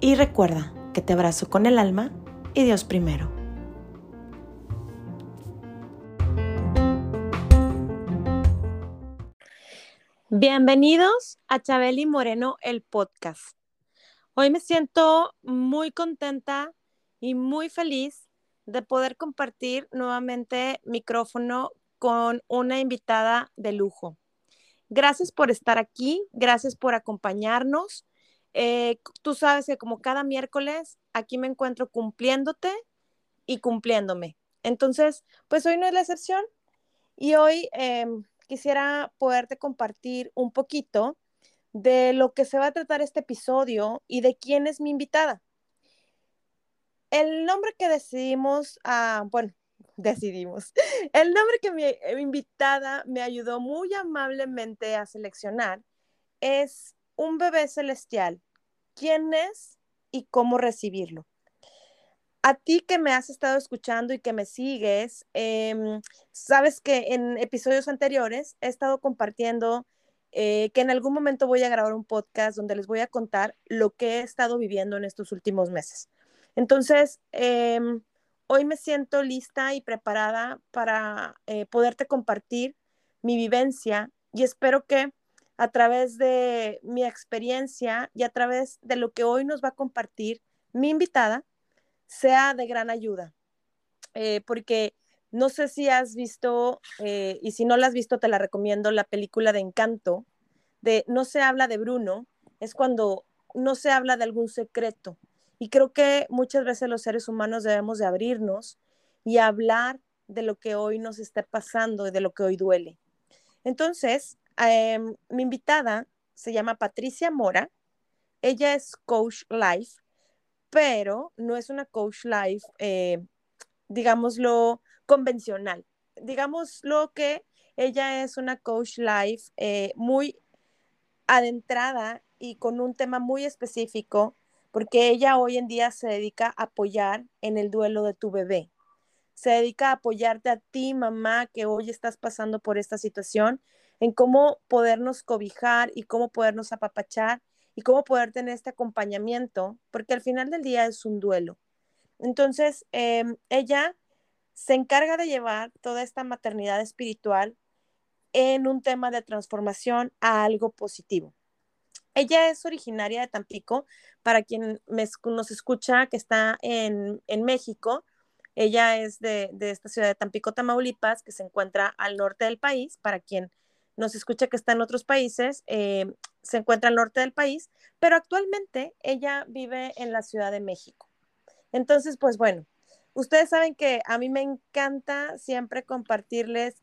y recuerda que te abrazo con el alma y Dios primero. Bienvenidos a Chabeli Moreno, el podcast. Hoy me siento muy contenta y muy feliz de poder compartir nuevamente micrófono con una invitada de lujo. Gracias por estar aquí, gracias por acompañarnos. Eh, tú sabes que como cada miércoles aquí me encuentro cumpliéndote y cumpliéndome. Entonces, pues hoy no es la excepción y hoy em, quisiera poderte compartir un poquito de lo que se va a tratar este episodio y de quién es mi invitada. El nombre que decidimos, ah, bueno, decidimos, el nombre que mi, mi invitada me ayudó muy amablemente a seleccionar es Un bebé celestial. ¿Quién es y cómo recibirlo? a ti que me has estado escuchando y que me sigues, em, sabes que en episodios anteriores he estado compartiendo eh, que en algún momento voy a grabar un podcast donde les voy a contar lo que he estado viviendo en estos últimos meses. Entonces, em, hoy me siento lista y preparada para eh, poderte compartir mi vivencia y espero que a través de mi experiencia y a través de lo que hoy nos va a compartir mi invitada, sea de gran ayuda, eh, porque no sé si has visto, eh, y si no la has visto, te la recomiendo, la película de Encanto, de No se habla de Bruno, es cuando no se habla de algún secreto. Y creo que muchas veces los seres humanos debemos de abrirnos y hablar de lo que hoy nos está pasando y de lo que hoy duele. Entonces, em, mi invitada se llama Patricia Mora. Ella es coach life pero no es una coach life, eh, digámoslo, convencional. Digámoslo que ella es una coach life eh, muy adentrada y con un tema muy específico, porque ella hoy en día se dedica a apoyar en el duelo de tu bebé. Se dedica a apoyarte a ti, mamá, que hoy estás pasando por esta situación, en cómo podernos cobijar y cómo podernos apapachar y cómo poder tener este acompañamiento, porque al final del día es un duelo. Entonces, em, ella se encarga de llevar toda esta maternidad espiritual en un tema de transformación a algo positivo. Ella es originaria de Tampico, para quien nos escucha que está en, México, ella es de, de, esta ciudad de Tampico, Tamaulipas, que se encuentra al norte del país, para quien nos escucha que está en otros países, eh, se encuentra al norte del país, pero actualmente ella vive en la Ciudad de México. Entonces, pues bueno, ustedes saben que a mí me encanta siempre compartirles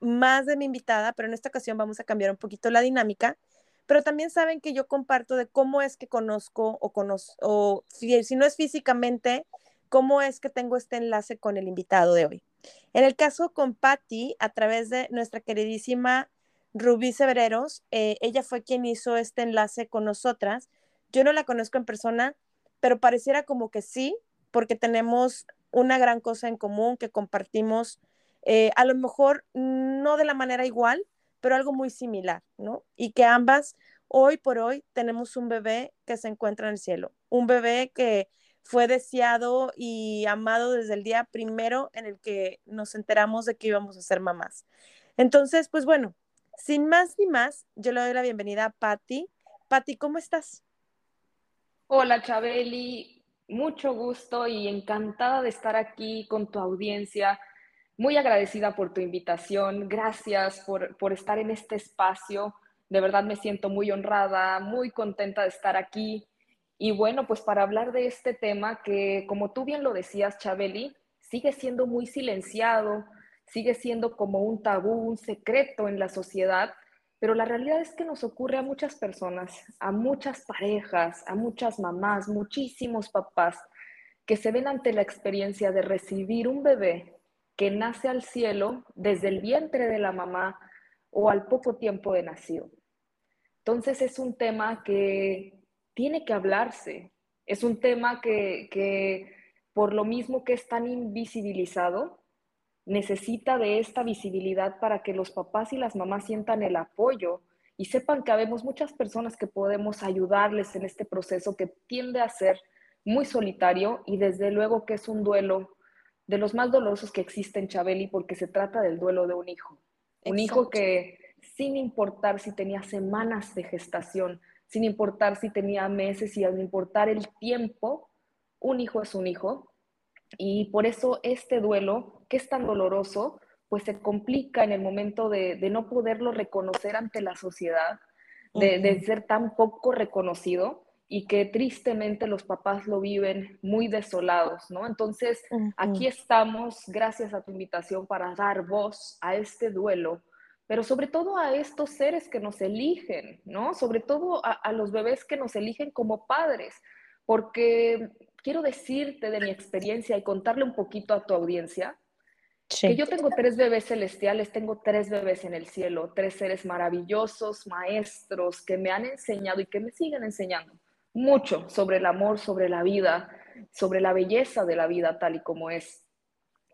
más de mi invitada, pero en esta ocasión vamos a cambiar un poquito la dinámica, pero también saben que yo comparto de cómo es que conozco o conozco, o si, si no es físicamente, cómo es que tengo este enlace con el invitado de hoy. En el caso con Patty, a través de nuestra queridísima Rubí Severeros, eh, ella fue quien hizo este enlace con nosotras. Yo no la conozco en persona, pero pareciera como que sí, porque tenemos una gran cosa en común que compartimos, eh, a lo mejor no de la manera igual, pero algo muy similar, ¿no? Y que ambas, hoy por hoy, tenemos un bebé que se encuentra en el cielo, un bebé que fue deseado y amado desde el día primero en el que nos enteramos de que íbamos a ser mamás. Entonces, pues bueno, sin más ni más, yo le doy la bienvenida a Patti. Patti, ¿cómo estás? Hola, Chabeli. Mucho gusto y encantada de estar aquí con tu audiencia. Muy agradecida por tu invitación. Gracias por, por estar en este espacio. De verdad me siento muy honrada, muy contenta de estar aquí. Y bueno, pues para hablar de este tema que, como tú bien lo decías, Chabeli, sigue siendo muy silenciado, sigue siendo como un tabú, un secreto en la sociedad, pero la realidad es que nos ocurre a muchas personas, a muchas parejas, a muchas mamás, muchísimos papás que se ven ante la experiencia de recibir un bebé que nace al cielo desde el vientre de la mamá o al poco tiempo de nacido. Entonces es un tema que tiene que hablarse, es un tema que, que por lo mismo que es tan invisibilizado, necesita de esta visibilidad para que los papás y las mamás sientan el apoyo y sepan que habemos muchas personas que podemos ayudarles en este proceso que tiende a ser muy solitario y desde luego que es un duelo de los más dolorosos que existen, Chabeli, porque se trata del duelo de un hijo. Un hijo que sin importar si tenía semanas de gestación, sin importar si tenía meses y al importar el tiempo, un hijo es un hijo. Y por eso este duelo que es tan doloroso, pues se complica en el momento de, no poderlo reconocer ante la sociedad, de, ser tan poco reconocido y que tristemente los papás lo viven muy desolados, ¿no? Entonces, aquí estamos, gracias a tu invitación, para dar voz a este duelo, pero sobre todo a estos seres que nos eligen, ¿no? Sobre todo a, a los bebés que nos eligen como padres, porque quiero decirte de mi experiencia y contarle un poquito a tu audiencia, que yo tengo tres bebés celestiales, tengo tres bebés en el cielo, tres seres maravillosos, maestros, que me han enseñado y que me siguen enseñando mucho sobre el amor, sobre la vida, sobre la belleza de la vida tal y como es.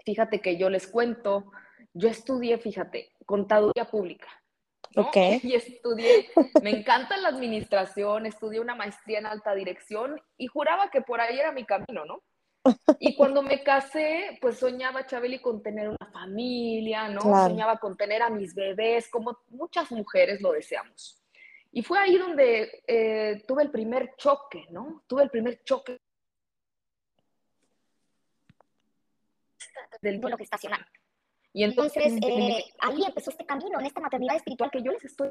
Fíjate que yo les cuento, yo estudié, fíjate, contaduría pública. Y estudié, me encanta la administración, estudié una maestría en alta dirección y juraba que por ahí era mi camino, ¿no? Y cuando me casé, pues soñaba, Chabeli, con tener una familia, ¿no? Soñaba con tener a mis bebés, como muchas mujeres lo deseamos. Y fue ahí donde eh, tuve el primer choque, ¿no? Tuve el primer choque del duelo gestacional. Y entonces eh, ahí empezó este camino, en esta maternidad espiritual que yo les estoy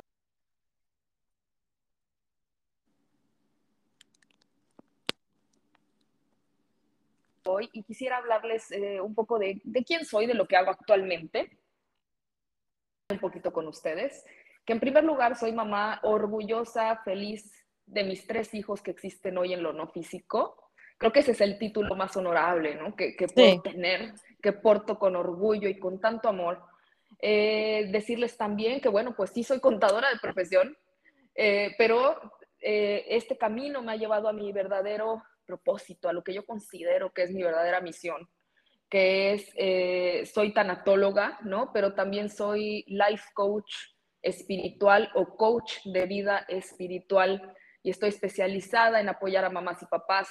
y quisiera hablarles eh, un poco de, de, quién soy, de lo que hago actualmente, un poquito con ustedes, que en primer lugar soy mamá orgullosa, feliz de mis tres hijos que existen hoy en lo no físico. Creo que ese es el título más honorable ¿no? que, que puedo tener, que porto con orgullo y con tanto amor. Eh, decirles también que, bueno, pues sí soy contadora de profesión, eh, pero este camino me ha llevado a mi verdadero propósito, a lo que yo considero que es mi verdadera misión, que es, eh, soy tanatóloga, ¿no? Pero también soy life coach espiritual o coach de vida espiritual y estoy especializada en apoyar a mamás y papás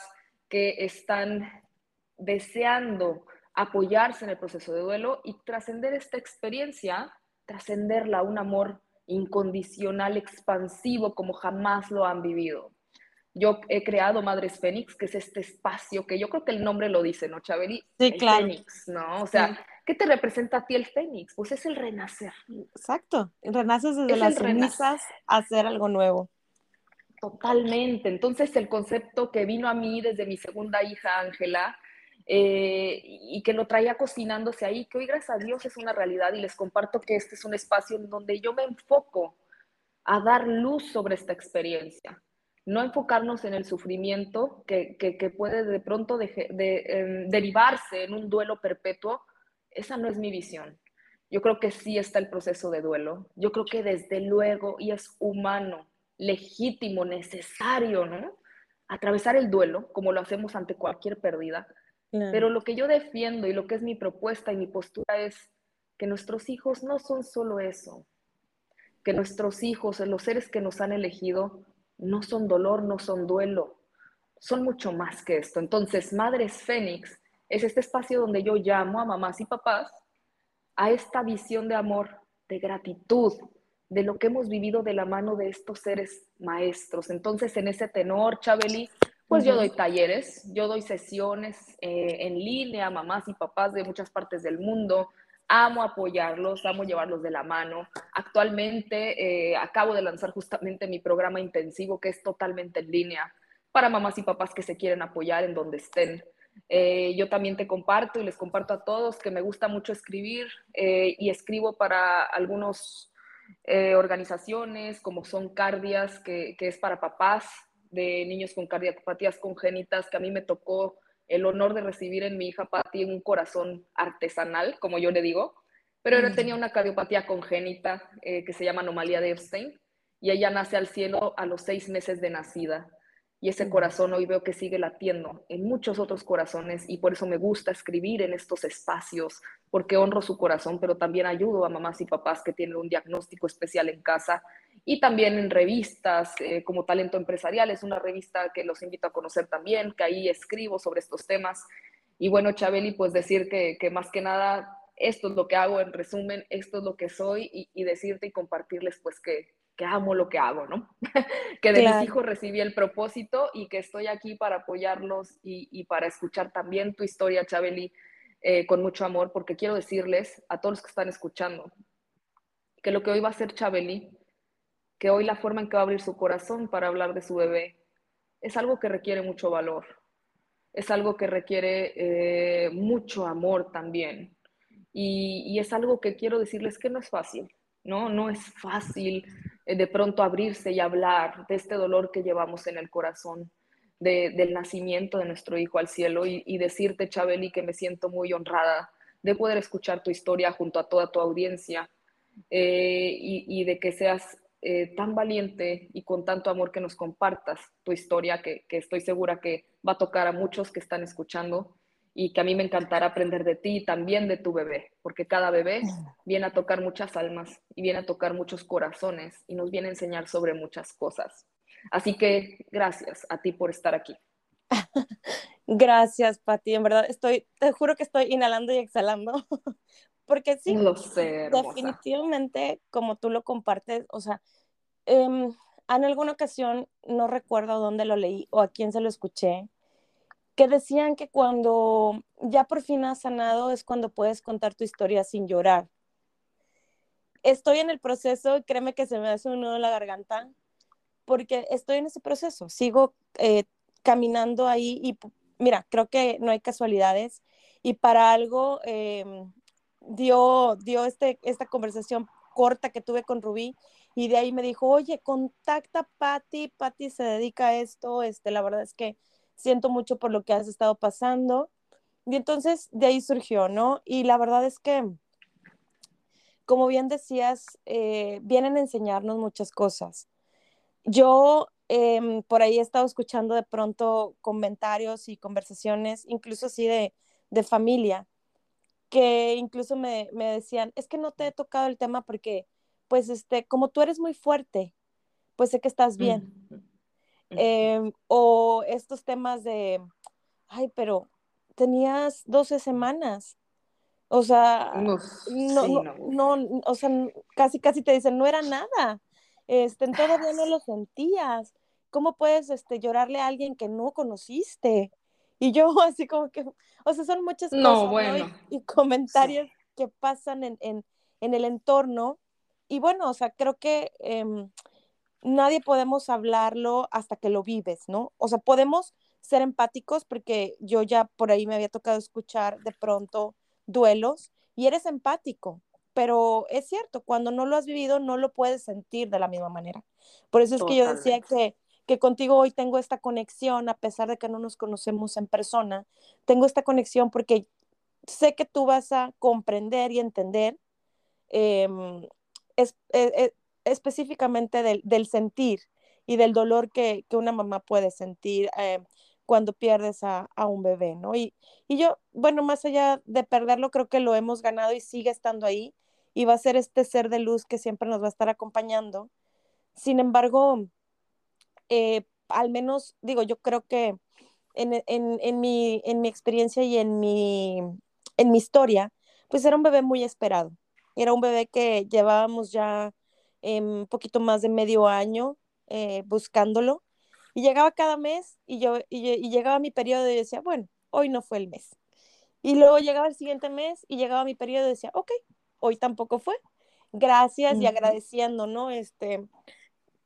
que están deseando apoyarse en el proceso de duelo y trascender esta experiencia, trascenderla a un amor incondicional, expansivo, como jamás lo han vivido. Yo he creado Madres Fénix, que es este espacio que yo creo que el nombre lo dice, ¿no, Chaveri? Sí, claro. Fénix, ¿no? O sea, ¿qué te representa a ti el Fénix? Pues es el renacer. Exacto. Renaces desde las cenizas a hacer algo nuevo. Totalmente. Entonces, el concepto que vino a mí desde mi segunda hija, Ángela, eh, y que lo traía cocinándose ahí, que hoy, gracias a Dios, es una realidad y les comparto que este es un espacio en donde yo me enfoco a dar luz sobre esta experiencia no enfocarnos en el sufrimiento que, puede de pronto em, derivarse en un duelo perpetuo, esa no es mi visión. Yo creo que sí está el proceso de duelo. Yo creo que desde luego, y es humano, legítimo, necesario, ¿no? Atravesar el duelo, como lo hacemos ante cualquier pérdida. Pero lo que yo defiendo y lo que es mi propuesta y mi postura es que nuestros hijos no son solo eso, que nuestros hijos, los seres que nos han elegido, no son dolor, no son duelo, son mucho más que esto. Entonces, Madres Fénix es este espacio donde yo llamo a mamás y papás a esta visión de amor, de gratitud, de lo que hemos vivido de la mano de estos seres maestros. Entonces, en ese tenor, Chabeli, pues yo doy talleres, yo doy sesiones eh, en línea a mamás y papás de muchas partes del mundo, amo apoyarlos, amo llevarlos de la mano. Actualmente eh, acabo de lanzar justamente mi programa intensivo que es totalmente en línea para mamás y papás que se quieren apoyar en donde estén. Eh, yo también te comparto y les comparto a todos que me gusta mucho escribir eh, y escribo para algunos eh, organizaciones como son Cardias, que, que, es para papás de niños con cardiopatías congénitas, que a mí me tocó el honor de recibir en mi hija Patti un corazón artesanal, como yo le digo, pero ella tenía una cardiopatía congénita eh, que se llama anomalía de Epstein y ella nace al cielo a los seis meses de nacida. Y ese corazón hoy veo que sigue latiendo en muchos otros corazones y por eso me gusta escribir en estos espacios, porque honro su corazón, pero también ayudo a mamás y papás que tienen un diagnóstico especial en casa y también en revistas eh, como Talento Empresarial, es una revista que los invito a conocer también, que ahí escribo sobre estos temas. Y bueno, Chabeli, pues decir que, que más que nada esto es lo que hago en resumen, esto es lo que soy y, y decirte y compartirles pues que, que amo lo que hago, ¿no? que de mis hijos recibí el propósito y que estoy aquí para apoyarlos y, para escuchar también tu historia, Chabeli, eh, con mucho amor, porque quiero decirles a todos los que están escuchando que lo que hoy va a hacer Chabeli, que hoy la forma en que va a abrir su corazón para hablar de su bebé, es algo que requiere mucho valor, es algo que requiere eh, mucho amor también. y es algo que quiero decirles que no es fácil, ¿no? No es fácil de pronto abrirse y hablar de este dolor que llevamos en el corazón, del nacimiento de nuestro hijo al cielo y, decirte, Chabeli, que me siento muy honrada de poder escuchar tu historia junto a toda tu audiencia eh, y, de que seas eh, tan valiente y con tanto amor que nos compartas tu historia, que, que estoy segura que va a tocar a muchos que están escuchando y que a mí me encantará aprender de ti y también de tu bebé, porque cada bebé viene a tocar muchas almas y viene a tocar muchos corazones y nos viene a enseñar sobre muchas cosas. Así que gracias a ti por estar aquí. gracias, Pati. En verdad, estoy, te juro que estoy inhalando y exhalando, porque sí, lo sé, definitivamente, como tú lo compartes, o sea, em, en alguna ocasión, no recuerdo dónde lo leí o a quién se lo escuché, que decían que cuando ya por fin has sanado es cuando puedes contar tu historia sin llorar. Estoy en el proceso créeme que se me hace un nudo en la garganta porque estoy en ese proceso, sigo eh, caminando ahí y mira, creo que no hay casualidades y para algo em, dio, dio este, esta conversación corta que tuve con Rubí y de ahí me dijo, oye, contacta a Patti, Patti se dedica a esto, este, la verdad es que siento mucho por lo que has estado pasando. Y entonces de ahí surgió, ¿no? Y la verdad es que, como bien decías, eh, vienen a enseñarnos muchas cosas. Yo em, por ahí he estado escuchando de pronto comentarios y conversaciones, incluso así de, de familia, que incluso me, me, decían, es que no te he tocado el tema porque, pues, este, como tú eres muy fuerte, pues sé que estás bien. Em, o estos temas de, ay, pero tenías 12 semanas. O sea, no, no, o sea, casi, casi te dicen, no era nada. Este, todavía no lo sentías. ¿Cómo puedes este, llorarle a alguien que no conociste? Y yo así como que, o sea, son muchas cosas y, comentarios que pasan en, en, en, el entorno. Y bueno, o sea, creo que em, nadie podemos hablarlo hasta que lo vives, ¿no? O sea, podemos ser empáticos porque yo ya por ahí me había tocado escuchar de pronto duelos y eres empático, pero es cierto, cuando no lo has vivido no lo puedes sentir de la misma manera. Por eso es que yo decía que, que contigo hoy tengo esta conexión, a pesar de que no nos conocemos en persona, tengo esta conexión porque sé que tú vas a comprender y entender em, es, e, e, específicamente del, sentir y del dolor que, una mamá puede sentir eh, cuando pierdes a, un bebé, ¿no? Y, yo, bueno, más allá de perderlo, creo que lo hemos ganado y sigue estando ahí y va a ser este ser de luz que siempre nos va a estar acompañando. Sin embargo, eh, al menos, digo, yo creo que en, mi, en mi experiencia y en mi, en mi historia, pues era un bebé muy esperado. Era un bebé que llevábamos ya un poquito más de medio año eh, buscándolo. Y llegaba cada mes y, yo, y, llegaba mi periodo y decía, bueno, hoy no fue el mes. Y luego llegaba el siguiente mes y llegaba mi periodo y decía, ok, hoy tampoco fue. Gracias y agradeciendo, ¿no? Este,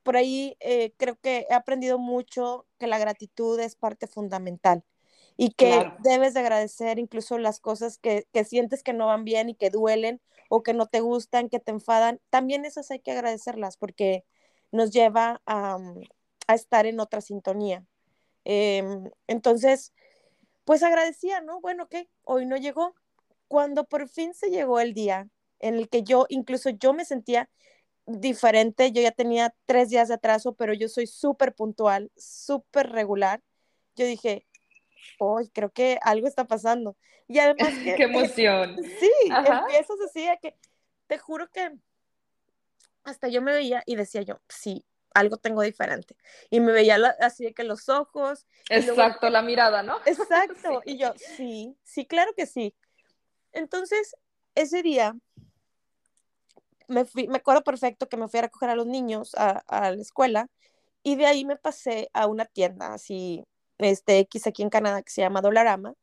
por ahí eh, creo que he aprendido mucho que la gratitud es parte fundamental y que debes de agradecer incluso las cosas que, que, sientes que no van bien y que duelen o que no te gustan, que te enfadan, también esas hay que agradecerlas porque nos lleva a, a estar en otra sintonía. Em, entonces, pues agradecía, ¿no? Bueno, ¿qué? Hoy no llegó. Cuando por fin se llegó el día en el que yo, incluso yo me sentía diferente, yo ya tenía tres días de atraso, pero yo soy súper puntual, súper regular. Yo dije, hoy creo que algo está pasando. Y además que... ¡Qué emoción! sí, empiezas así que, te juro que hasta yo me veía y decía yo, sí, algo tengo diferente. Y me veía así de que los ojos. Exacto, la mirada, ¿no? Exacto. Y yo, sí, sí, claro que sí. Entonces, ese día, me, fui, me acuerdo perfecto que me fui a recoger a los niños a, a, la escuela y de ahí me pasé a una tienda así, este X aquí en Canadá que se llama Dolarama.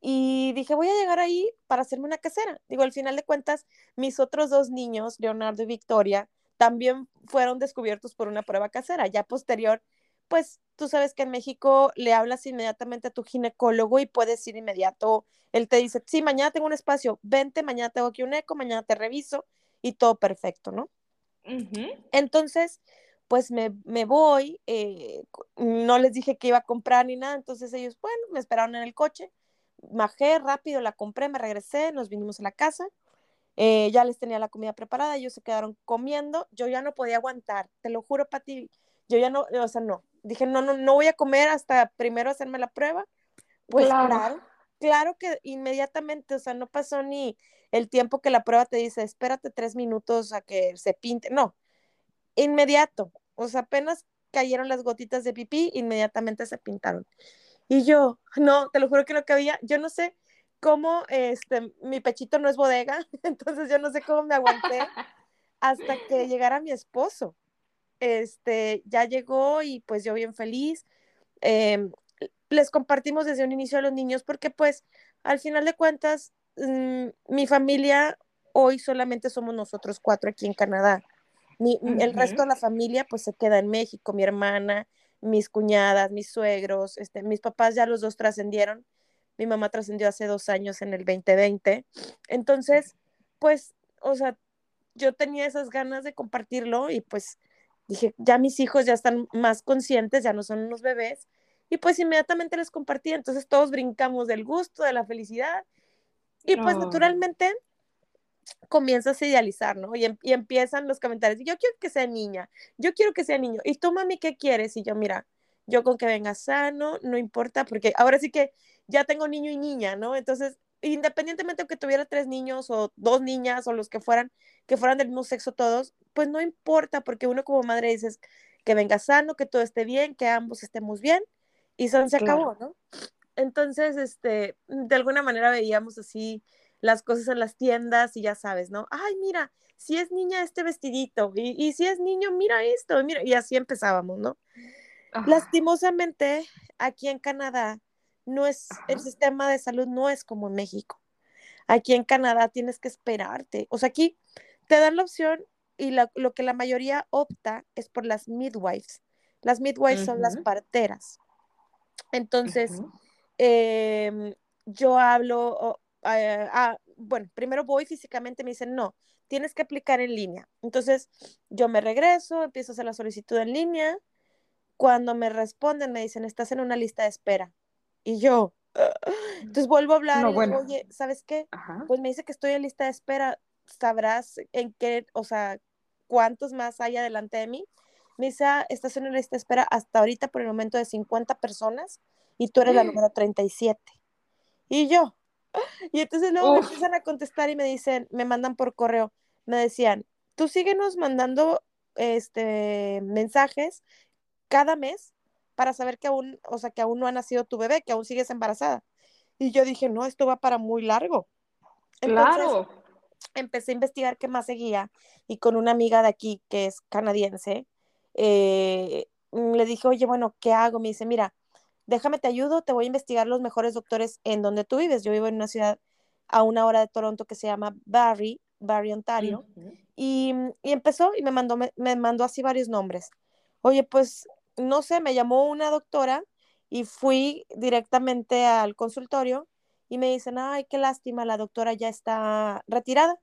Y dije, voy a llegar ahí para hacerme una casera. Digo, al final de cuentas, mis otros dos niños, Leonardo y Victoria, también fueron descubiertos por una prueba casera. Ya posterior, pues tú sabes que en México le hablas inmediatamente a tu ginecólogo y puedes ir inmediato. Él te dice, sí, mañana tengo un espacio, vente, mañana tengo aquí un eco, mañana te reviso y todo perfecto, ¿no? Entonces, pues me, me voy, eh, no les dije que iba a comprar ni nada, entonces ellos, bueno, me esperaron en el coche, bajé rápido, la compré, me regresé, nos vinimos a la casa eh, ya les tenía la comida preparada, ellos se quedaron comiendo, yo ya no podía aguantar, te lo juro, Pati, yo ya no, o sea, no, dije, no, no, no voy a comer hasta primero hacerme la prueba. Pues claro. claro, que inmediatamente, o sea, no pasó ni el tiempo que la prueba te dice, espérate tres minutos a que se pinte, no, inmediato, o sea, apenas cayeron las gotitas de pipí, inmediatamente se pintaron. Y yo, no, te lo juro que no cabía, yo no sé, cómo este, mi pechito no es bodega, entonces yo no sé cómo me aguanté hasta que llegara mi esposo. Este, ya llegó y pues yo bien feliz. Em, les compartimos desde un inicio a los niños porque pues al final de cuentas mm, mi familia hoy solamente somos nosotros cuatro aquí en Canadá. El resto de la familia pues se queda en México, mi hermana, mis cuñadas, mis suegros, este, mis papás ya los dos trascendieron mi mamá trascendió hace dos años en el 2020. Entonces, pues, o sea, yo tenía esas ganas de compartirlo y pues dije, ya mis hijos ya están más conscientes, ya no son unos bebés. Y pues inmediatamente les compartí, entonces todos brincamos del gusto, de la felicidad. Y pues naturalmente comienzas a idealizar, ¿no? Y, em, y, empiezan los comentarios, yo quiero que sea niña, yo quiero que sea niño. Y tú, mami, ¿qué quieres? Y yo, mira, yo con que venga sano, no importa, porque ahora sí que ya tengo niño y niña, ¿no? Entonces, independientemente de que tuviera tres niños o dos niñas o los que fueran, que fueran del mismo sexo todos, pues no importa, porque uno como madre dices que venga sano, que todo esté bien, que ambos estemos bien, y son se acabó, ¿no? Entonces, este, de alguna manera veíamos así las cosas en las tiendas y ya sabes, ¿no? Ay, mira, si es niña este vestidito, y, y si es niño, mira esto, mira, y así empezábamos, ¿no? Lastimosamente, aquí en Canadá, no es, el sistema de salud no es como en México. Aquí en Canadá tienes que esperarte. O sea, aquí te dan la opción y lo que la mayoría opta es por las midwives. Las midwives son las parteras. Entonces, em, yo hablo, ah, bueno, primero voy físicamente, me dicen, no, tienes que aplicar en línea. Entonces, yo me regreso, empiezo a hacer la solicitud en línea. Cuando me responden, me dicen, estás en una lista de espera. Y yo, entonces vuelvo a hablar, y digo, oye, ¿sabes qué? Pues me dice que estoy en lista de espera, ¿sabrás en qué, o sea, cuántos más hay adelante de mí? Me dice, ah, estás en una lista de espera hasta ahorita por el momento de 50 personas y tú eres la número 37. Y yo, y entonces luego me empiezan a contestar y me dicen, me mandan por correo, me decían, tú síguenos mandando este mensajes cada mes para saber que aún, o sea, que aún no ha nacido tu bebé, que aún sigues embarazada. Y yo dije, no, esto va para muy largo. claro. Empecé a investigar qué más seguía y con una amiga de aquí que es canadiense, eh, le dije, oye, bueno, ¿qué hago? Me dice, mira, déjame te ayudo, te voy a investigar los mejores doctores en donde tú vives. Yo vivo en una ciudad a una hora de Toronto que se llama Barrie, Barrie, Ontario. y, y, empezó y me mandó, me, me, mandó así varios nombres. Oye, pues no sé, me llamó una doctora y fui directamente al consultorio y me dicen, ay, qué lástima, la doctora ya está retirada.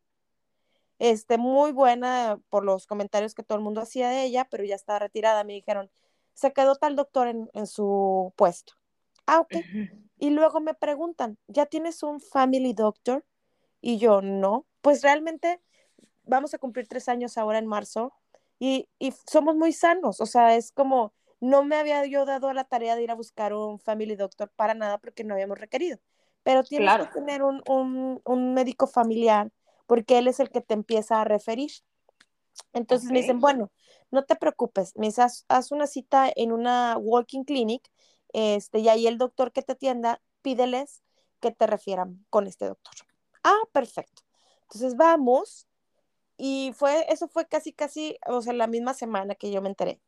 este, muy buena por los comentarios que todo el mundo hacía de ella, pero ya estaba retirada. Me dijeron, se quedó tal doctor en, en su puesto. Ah, ok. Y luego me preguntan, ¿ya tienes un family doctor? Y yo, no. Pues realmente vamos a cumplir tres años ahora en marzo y, y somos muy sanos. O sea, es como, no me había yo dado la tarea de ir a buscar un family doctor para nada porque no habíamos requerido. Pero tienes Claro. que tener un, un, un médico familiar porque él es el que te empieza a referir. Entonces me dicen, bueno, no te preocupes, me dice, haz, haz una cita en una walking clinic, este, y ahí el doctor que te atienda, pídeles que te refieran con este doctor. Ah, perfecto. Entonces vamos, y fue, eso fue casi, casi, o sea, la misma semana que yo me enteré.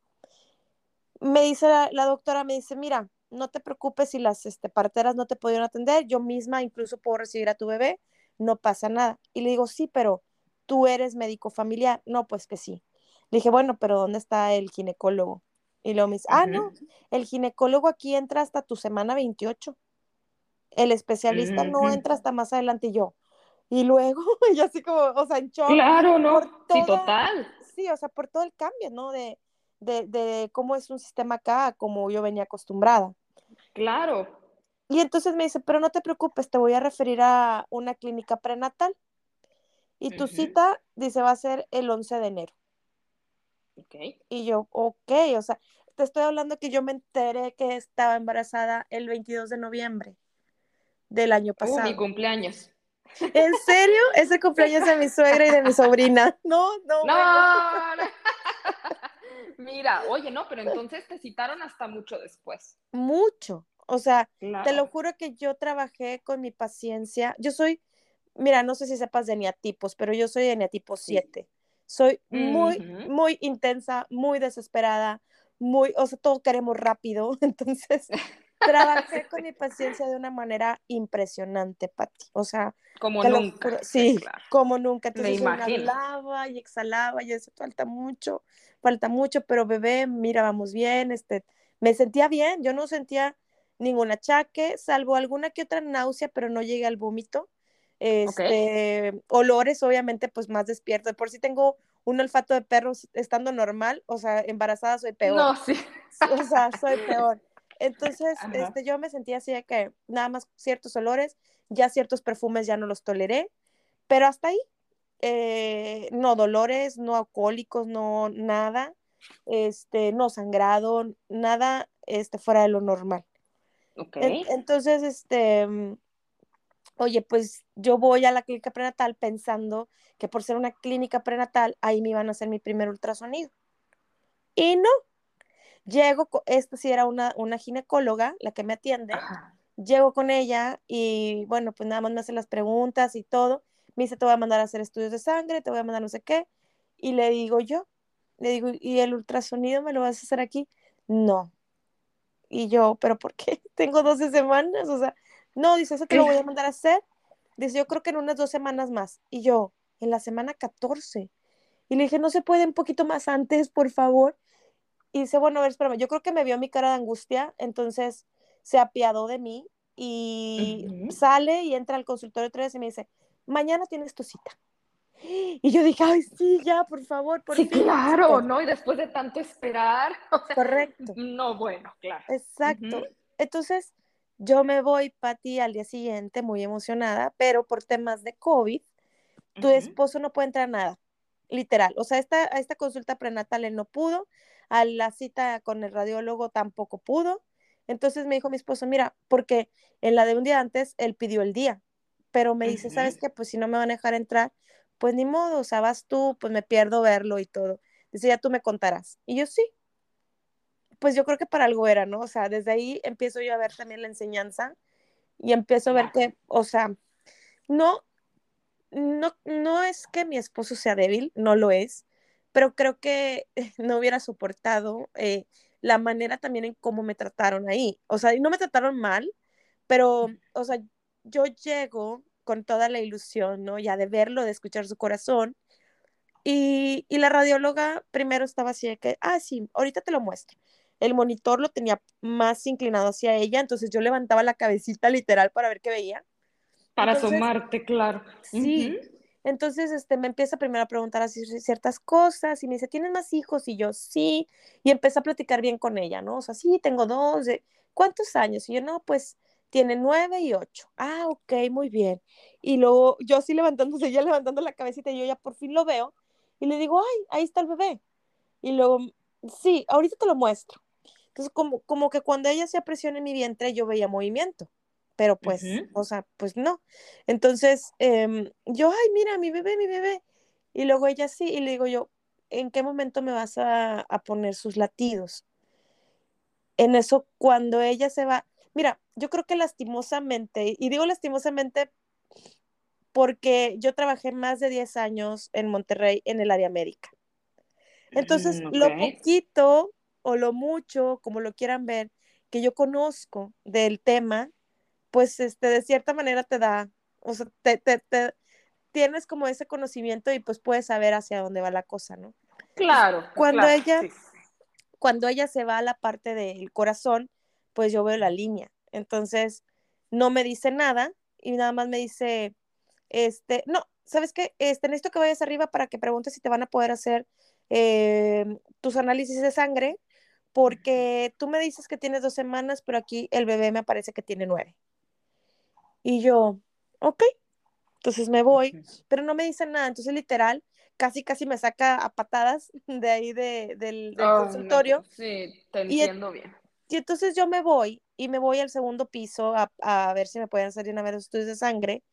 Me dice la, la doctora, me dice, mira, no te preocupes si las este, parteras no te pudieron atender, yo misma incluso puedo recibir a tu bebé, no pasa nada. Y le digo, sí, pero tú eres médico familiar. No, pues que sí. Le dije, bueno, pero ¿dónde está el ginecólogo? Y luego me dice, ah, no, el ginecólogo aquí entra hasta tu semana 28. El especialista no Ujú. entra hasta más adelante y yo. Y luego, y así como, o sea, en shock Claro, ¿no? Sí, total. sí, o sea, por todo el cambio, ¿no? De, de, de cómo es un sistema acá, como yo venía acostumbrada. Claro. Y entonces me dice, pero no te preocupes, te voy a referir a una clínica prenatal. Y tu cita, dice, va a ser el 11 de enero. Ok. Y yo, ok, o sea, te estoy hablando que yo me enteré que estaba embarazada el 22 de noviembre del año Uh, mi pasado. cumpleaños. ¿En serio? Ese cumpleaños de mi suegra y de mi sobrina. No, no. No, no. Mira, oye, no, pero entonces te citaron hasta mucho después. Mucho. O sea, te lo juro que yo trabajé con mi paciencia. Yo soy, mira, no sé si sepas de eneatipos, pero yo soy de eneatipo Sí. 7. Soy muy, Ujú. muy intensa, muy desesperada, muy, o sea, todo queremos rápido. Entonces, trabajé con mi paciencia de una manera impresionante, Pati. O sea, Como lo nunca. juro, Sí, claro. como nunca. Me Entonces imagino. inhalaba y exhalaba y eso falta mucho, falta mucho, pero bebé, mira, vamos bien, este, me sentía bien, yo no sentía ningún achaque, salvo alguna que otra náusea, pero no llegué al vómito. Este, olores, obviamente, pues más despierto. Por si tengo un olfato de perros estando normal, o sea, embarazada soy peor. No, sí. O sea, soy peor. Entonces, Ajá. este, yo me sentía así de que nada más ciertos olores, ya ciertos perfumes ya no los toleré, pero hasta ahí, eh, no dolores, no alcohólicos, no nada, este, no sangrado, nada, este, fuera de lo normal. Ok. En- entonces, este, mm, oye, pues yo voy a la clínica prenatal pensando que por ser una clínica prenatal, ahí me iban a hacer mi primer ultrasonido. Y no, llego, esta sí era una, una ginecóloga, la que me atiende, Ajá. llego con ella y bueno, pues nada más me hace las preguntas y todo. Me dice, te voy a mandar a hacer estudios de sangre, te voy a mandar no sé qué. Y le digo yo, le digo, ¿y el ultrasonido me lo vas a hacer aquí? No. Y yo, ¿pero por qué? Tengo 12 semanas, o sea, no, dice, eso te lo voy a mandar a hacer. Dice, yo creo que en unas dos semanas más. Y yo, en la semana 14. Y le dije, ¿no se puede un poquito más antes, por favor? Y dice, bueno, a ver, espérame, yo creo que me vio mi cara de angustia, entonces se apiadó de mí y Ujú. sale y entra al consultorio otra vez y me dice, mañana tienes tu cita. Y yo dije, ay, sí, ya, por favor, por Sí, fin. claro, ¿no? Y después de tanto esperar, o sea, Correcto, no, bueno, claro. exacto. Ujú. Entonces, yo me voy, Pati, al día siguiente muy emocionada, pero por temas de COVID, tu esposo no puede entrar a nada, literal. O sea, esta, a esta consulta prenatal él no pudo, a la cita con el radiólogo tampoco pudo. Entonces me dijo mi esposo, mira, porque en la de un día antes él pidió el día, pero me dice, ¿sabes qué? Pues si no me van a dejar entrar, pues ni modo, o sea, vas tú, pues me pierdo verlo y todo. Dice, ya tú me contarás. Y yo sí, pues yo creo que para algo era, ¿no? O sea, desde ahí empiezo yo a ver también la enseñanza y empiezo a ver que, o sea, no, no, no es que mi esposo sea débil, no lo es, pero creo que no hubiera soportado eh, la manera también en cómo me trataron ahí. O sea, no me trataron mal, pero, o sea, yo llego con toda la ilusión, ¿no? Ya de verlo, de escuchar su corazón. Y, y la radióloga primero estaba así de que, ah, sí, ahorita te lo muestro. El monitor lo tenía más inclinado hacia ella, entonces yo levantaba la cabecita literal para ver qué veía. Para Entonces, asomarte, claro. sí. Entonces, este, me empieza primero a preguntar así ciertas cosas y me dice, ¿tienes más hijos? Y yo, sí. Y empecé a platicar bien con ella, ¿no? O sea, sí, tengo dos. ¿Cuántos años? Y yo, no, pues tiene nueve y ocho. Ah, ok, muy bien. Y luego yo así levantándose, ya levantando la cabecita, y yo ya por fin lo veo. Y le digo, ay, ahí está el bebé. Y luego, sí, ahorita te lo muestro. Entonces, como, como que cuando ella se presión en mi vientre, yo veía movimiento pero pues, o sea, pues no. Entonces, em, yo, ay, mira, mi bebé, mi bebé. Y luego ella sí, y le digo yo, ¿en qué momento me vas a, a poner sus latidos? En eso, cuando ella se va, mira, yo creo que lastimosamente, y digo lastimosamente porque yo trabajé más de 10 años en Monterrey en el área médica. Entonces, mm, lo poquito o lo mucho, como lo quieran ver, que yo conozco del tema, pues este, de cierta manera te da, o sea, te, te, tienes como ese conocimiento y pues puedes saber hacia dónde va la cosa, ¿no? Claro. Cuando ella, cuando ella se va a la parte del corazón, pues yo veo la línea. Entonces, no me dice nada y nada más me dice, este, no, ¿sabes qué? Este, necesito que vayas arriba para que preguntes si te van a poder hacer eh, tus análisis de sangre, porque tú me dices que tienes dos semanas, pero aquí el bebé me parece que tiene nueve. Y yo, ok, entonces me voy, pero no me dicen nada, entonces literal, casi, casi me saca a patadas de ahí de, del, consultorio. sí, te entiendo bien. Y entonces yo me voy y me voy al segundo piso a, a ver si me pueden hacer una vez los estudios de sangre,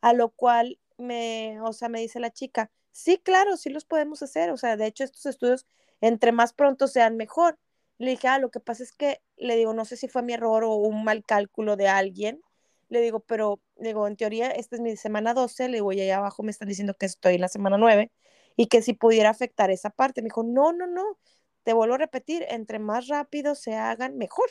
a lo cual me, o sea, me dice la chica, sí, claro, sí los podemos hacer, o sea, de hecho estos estudios, entre más pronto sean mejor. Le dije, ah, lo que pasa es que, le digo, no sé si fue mi error o un mal cálculo de alguien, le digo, pero, digo, en teoría, esta es mi semana 12, le digo, y allá abajo me están diciendo que estoy en la semana 9 y que si pudiera afectar esa parte. Me dijo, no, no, no, te vuelvo a repetir, entre más rápido se hagan, mejor.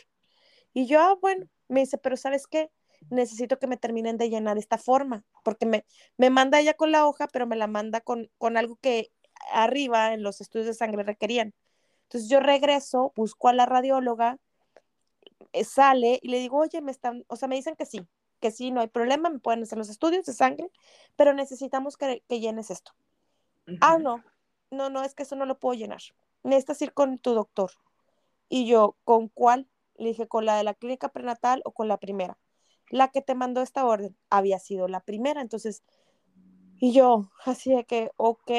Y yo, ah, bueno, me dice, pero ¿sabes qué? Necesito que me terminen de llenar esta forma, porque me, me manda ella con la hoja, pero me la manda con, con algo que arriba en los estudios de sangre requerían. Entonces yo regreso, busco a la radióloga, eh, sale y le digo, oye, me están, o sea, me dicen que sí, que sí, no hay problema, me pueden hacer los estudios de sangre, pero necesitamos que, llenes esto. Ah, no, no, no, es que eso no lo puedo llenar. Necesitas ir con tu doctor. Y yo, ¿con cuál? Le dije, ¿con la de la clínica prenatal o con la primera? La que te mandó esta orden había sido la primera, entonces, y yo, así de que, ok,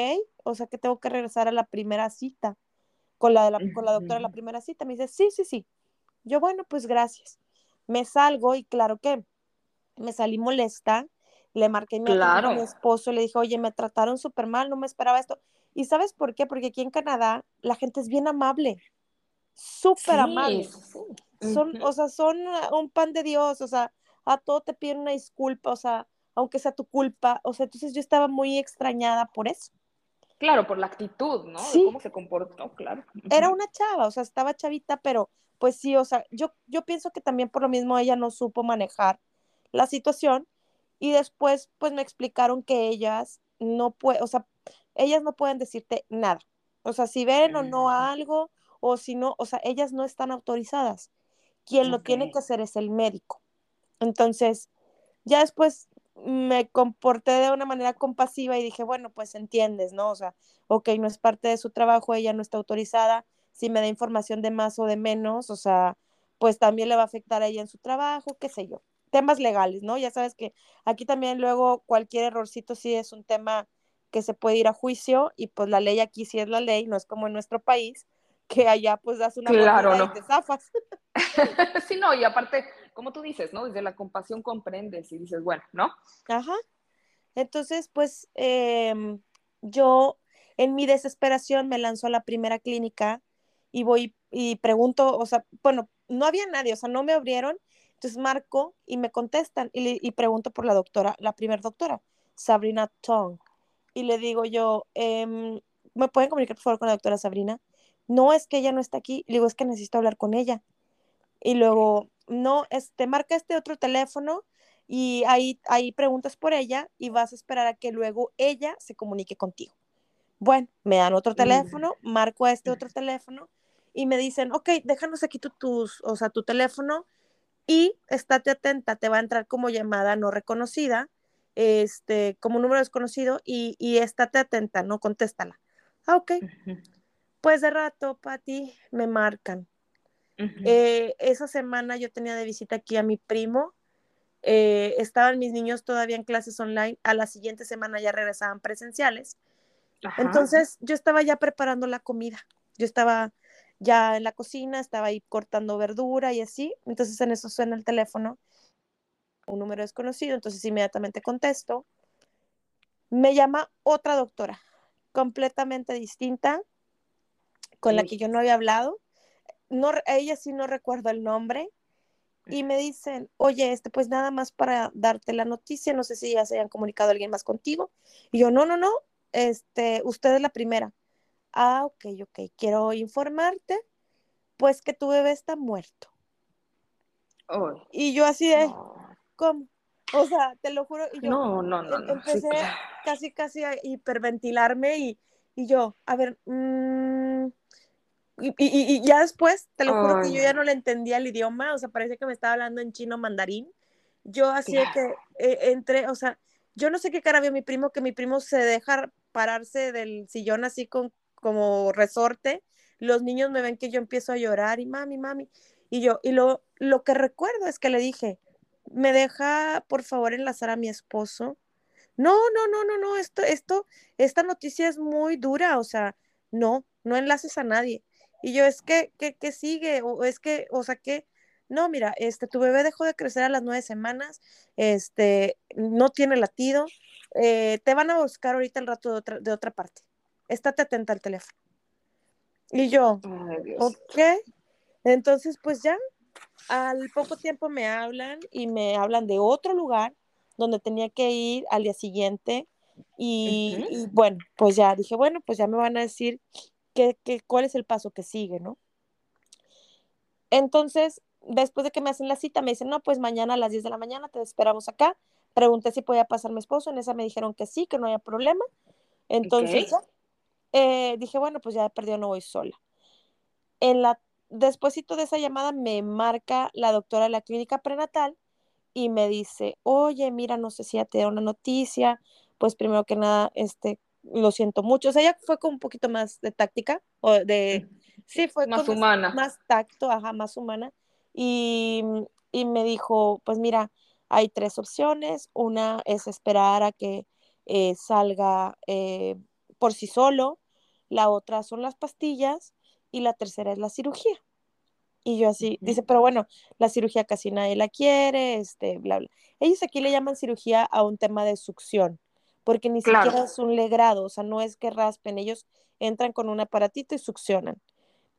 o sea que tengo que regresar a la primera cita con la, de la, con la doctora la primera cita. Me dice, sí, sí, sí. Yo, bueno, pues gracias. Me salgo y claro que me salí molesta, le marqué a mi esposo, le dije, oye, me trataron súper mal, no me esperaba esto. ¿Y sabes por qué? Porque aquí en Canadá la gente es bien amable, súper amable. Son, o sea, son un pan de Dios, o sea, a todo te piden una disculpa, o sea, aunque sea tu culpa, o sea, entonces yo estaba muy extrañada por eso. Claro, por la actitud, ¿no? Sí. cómo se comportó, claro. Era una chava, o sea, estaba chavita, pero pues sí, o sea, yo, yo pienso que también por lo mismo ella no supo manejar la situación y después pues me explicaron que ellas no pueden, o sea, ellas no pueden decirte nada. O sea, si ven o no algo o si no, o sea, ellas no están autorizadas. Quien lo tiene que hacer es el médico. Entonces, ya después me comporté de una manera compasiva y dije, bueno, pues entiendes, ¿no? O sea, ok, no es parte de su trabajo, ella no está autorizada, si me da información de más o de menos, o sea, pues también le va a afectar a ella en su trabajo, qué sé yo temas legales, ¿no? Ya sabes que aquí también luego cualquier errorcito sí es un tema que se puede ir a juicio y pues la ley aquí sí es la ley, no es como en nuestro país, que allá pues das una claro, no. y te zafas. sí, no, y aparte, como tú dices, ¿no? Desde la compasión comprendes y dices, bueno, ¿no? Ajá. Entonces, pues em, yo en mi desesperación me lanzo a la primera clínica y voy y pregunto, o sea, bueno, no había nadie, o sea, no me abrieron entonces marco y me contestan y, pregunto por la doctora, la primera doctora, Sabrina Tong. Y le digo yo, em, ¿me pueden comunicar por favor con la doctora Sabrina? No, es que ella no está aquí. Le digo, es que necesito hablar con ella. Y luego, no, este, marca este otro teléfono y ahí, ahí preguntas por ella y vas a esperar a que luego ella se comunique contigo. Bueno, me dan otro teléfono, marco a este otro teléfono y me dicen, ok, déjanos aquí tu, tus, o sea, tu teléfono y estate atenta, te va a entrar como llamada no reconocida este, como número desconocido y, y estate atenta, no contéstala. Ah, ok. Pues de rato, Pati, me marcan. Eh, esa semana yo tenía de visita aquí a mi primo. Eh, estaban mis niños todavía en clases online. A la siguiente semana ya regresaban presenciales. Ajá. Entonces yo estaba ya preparando la comida. Yo estaba ya en la cocina, estaba ahí cortando verdura y así. Entonces en eso suena el teléfono, un número desconocido. Entonces inmediatamente contesto. Me llama otra doctora, completamente distinta, con Uy. la que yo no había hablado. No, ella sí no recuerdo el nombre. Y me dicen, oye, este, pues nada más para darte la noticia, no sé si ya se hayan comunicado alguien más contigo. Y yo, no, no, no, este, usted es la primera. Ah, ok, ok, quiero informarte, pues que tu bebé está muerto. Oh, y yo así de, no. ¿cómo? O sea, te lo juro, y yo no, no, no, no. empecé sí, claro. casi, casi a hiperventilarme y, y yo, a ver, mmm, y, y, y, ya después, te lo juro que yo ya no le entendía el idioma, o sea, parece que me estaba hablando en chino mandarín. Yo así claro. que eh, entré, o sea, yo no sé qué cara vio mi primo, que mi primo se deja pararse del sillón así con como resorte. Los niños me ven que yo empiezo a llorar y mami, mami. Y yo, y lo, lo que recuerdo es que le dije, ¿me deja por favor enlazar a mi esposo? No, no, no, no, no, esto, esto, esta noticia es muy dura, o sea, no, no enlaces a nadie. Y yo, es que, que, que sigue, o es que, o sea, que, no, mira, este, tu bebé dejó de crecer a las nueve semanas, este, no tiene latido, eh, te van a buscar ahorita el rato de otra, de otra parte. Estate atenta al teléfono. Y yo, Ay, ok, entonces pues ya, al poco tiempo me hablan y me hablan de otro lugar donde tenía que ir al día siguiente y, uh -huh. y bueno, pues ya dije, bueno, pues ya me van a decir qué, qué, cuál es el paso que sigue, ¿no? Entonces, después de que me hacen la cita, me dicen, no, pues mañana a las 10 de la mañana te esperamos acá. Pregunté si podía pasar mi esposo, en esa me dijeron que sí, que no había problema. Entonces, okay. eh, dije, bueno, pues ya perdió, no voy sola. En la, despuésito de esa llamada me marca la doctora de la clínica prenatal y me dice, oye, mira, no sé si ya te da una noticia, pues primero que nada, este, lo siento mucho. O sea, ella fue con un poquito más de táctica, o de, sí, fue más humana. Más, más, tacto, ajá, más humana. Y, y, me dijo, pues mira, hay tres opciones. Una es esperar a que eh, salga eh, por sí solo. La otra son las pastillas. Y la tercera es la cirugía. Y yo así, dice, pero bueno, la cirugía casi nadie la quiere, este, bla, bla. Ellos aquí le llaman cirugía a un tema de succión, porque ni claro. siquiera es un legrado, o sea, no es que raspen, ellos entran con un aparatito y succionan.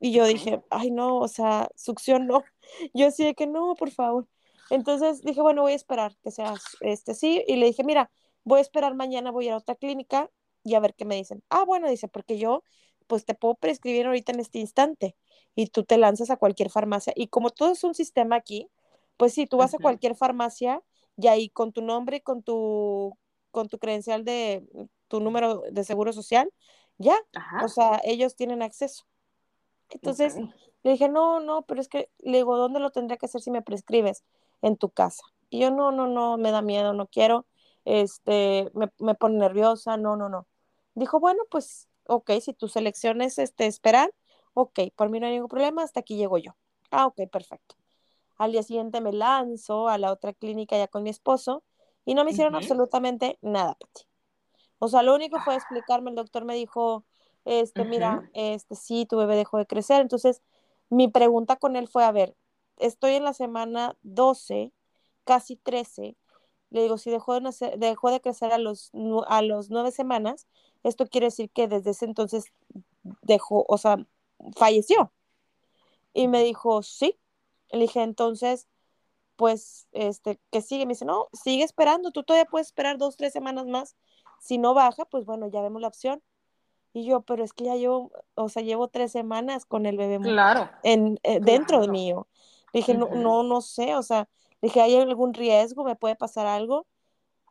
Y yo dije, ay, no, o sea, succión no. Yo así de que no, por favor. Entonces dije, bueno, voy a esperar que sea este sí. Y le dije, mira, voy a esperar mañana, voy a ir a otra clínica y a ver qué me dicen. Ah, bueno, dice, porque yo, pues te puedo prescribir ahorita en este instante y tú te lanzas a cualquier farmacia. Y como todo es un sistema aquí, pues sí, tú vas uh -huh. a cualquier farmacia y ahí con tu nombre, con tu, con tu credencial de tu número de seguro social, ya, Ajá. o sea, ellos tienen acceso. Entonces okay. le dije, no, no, pero es que, le digo, ¿dónde lo tendría que hacer si me prescribes? En tu casa. Y yo, no, no, no, me da miedo, no quiero, este, me, me pone nerviosa, no, no, no. Dijo, bueno, pues, ok, si tu selección es este, esperar, ok, por mí no hay ningún problema, hasta aquí llego yo. Ah, ok, perfecto. Al día siguiente me lanzo a la otra clínica ya con mi esposo y no me hicieron uh -huh. absolutamente nada, Pati. O sea, lo único fue explicarme, el doctor me dijo, este, uh -huh. mira, este, sí, tu bebé dejó de crecer. Entonces, mi pregunta con él fue, a ver, estoy en la semana 12, casi 13. Le digo, si dejó de, nacer, dejó de crecer a los, a los nueve semanas, esto quiere decir que desde ese entonces dejó, o sea, falleció. Y me dijo, sí. Le dije, entonces, pues, este, que sigue? Me dice, no, sigue esperando, tú todavía puedes esperar dos, tres semanas más. Si no baja, pues bueno, ya vemos la opción. Y yo, pero es que ya llevo, o sea, llevo tres semanas con el bebé claro. en, eh, dentro claro. de mío. Dije, no, no, no sé, o sea, dije, ¿hay algún riesgo? ¿Me puede pasar algo?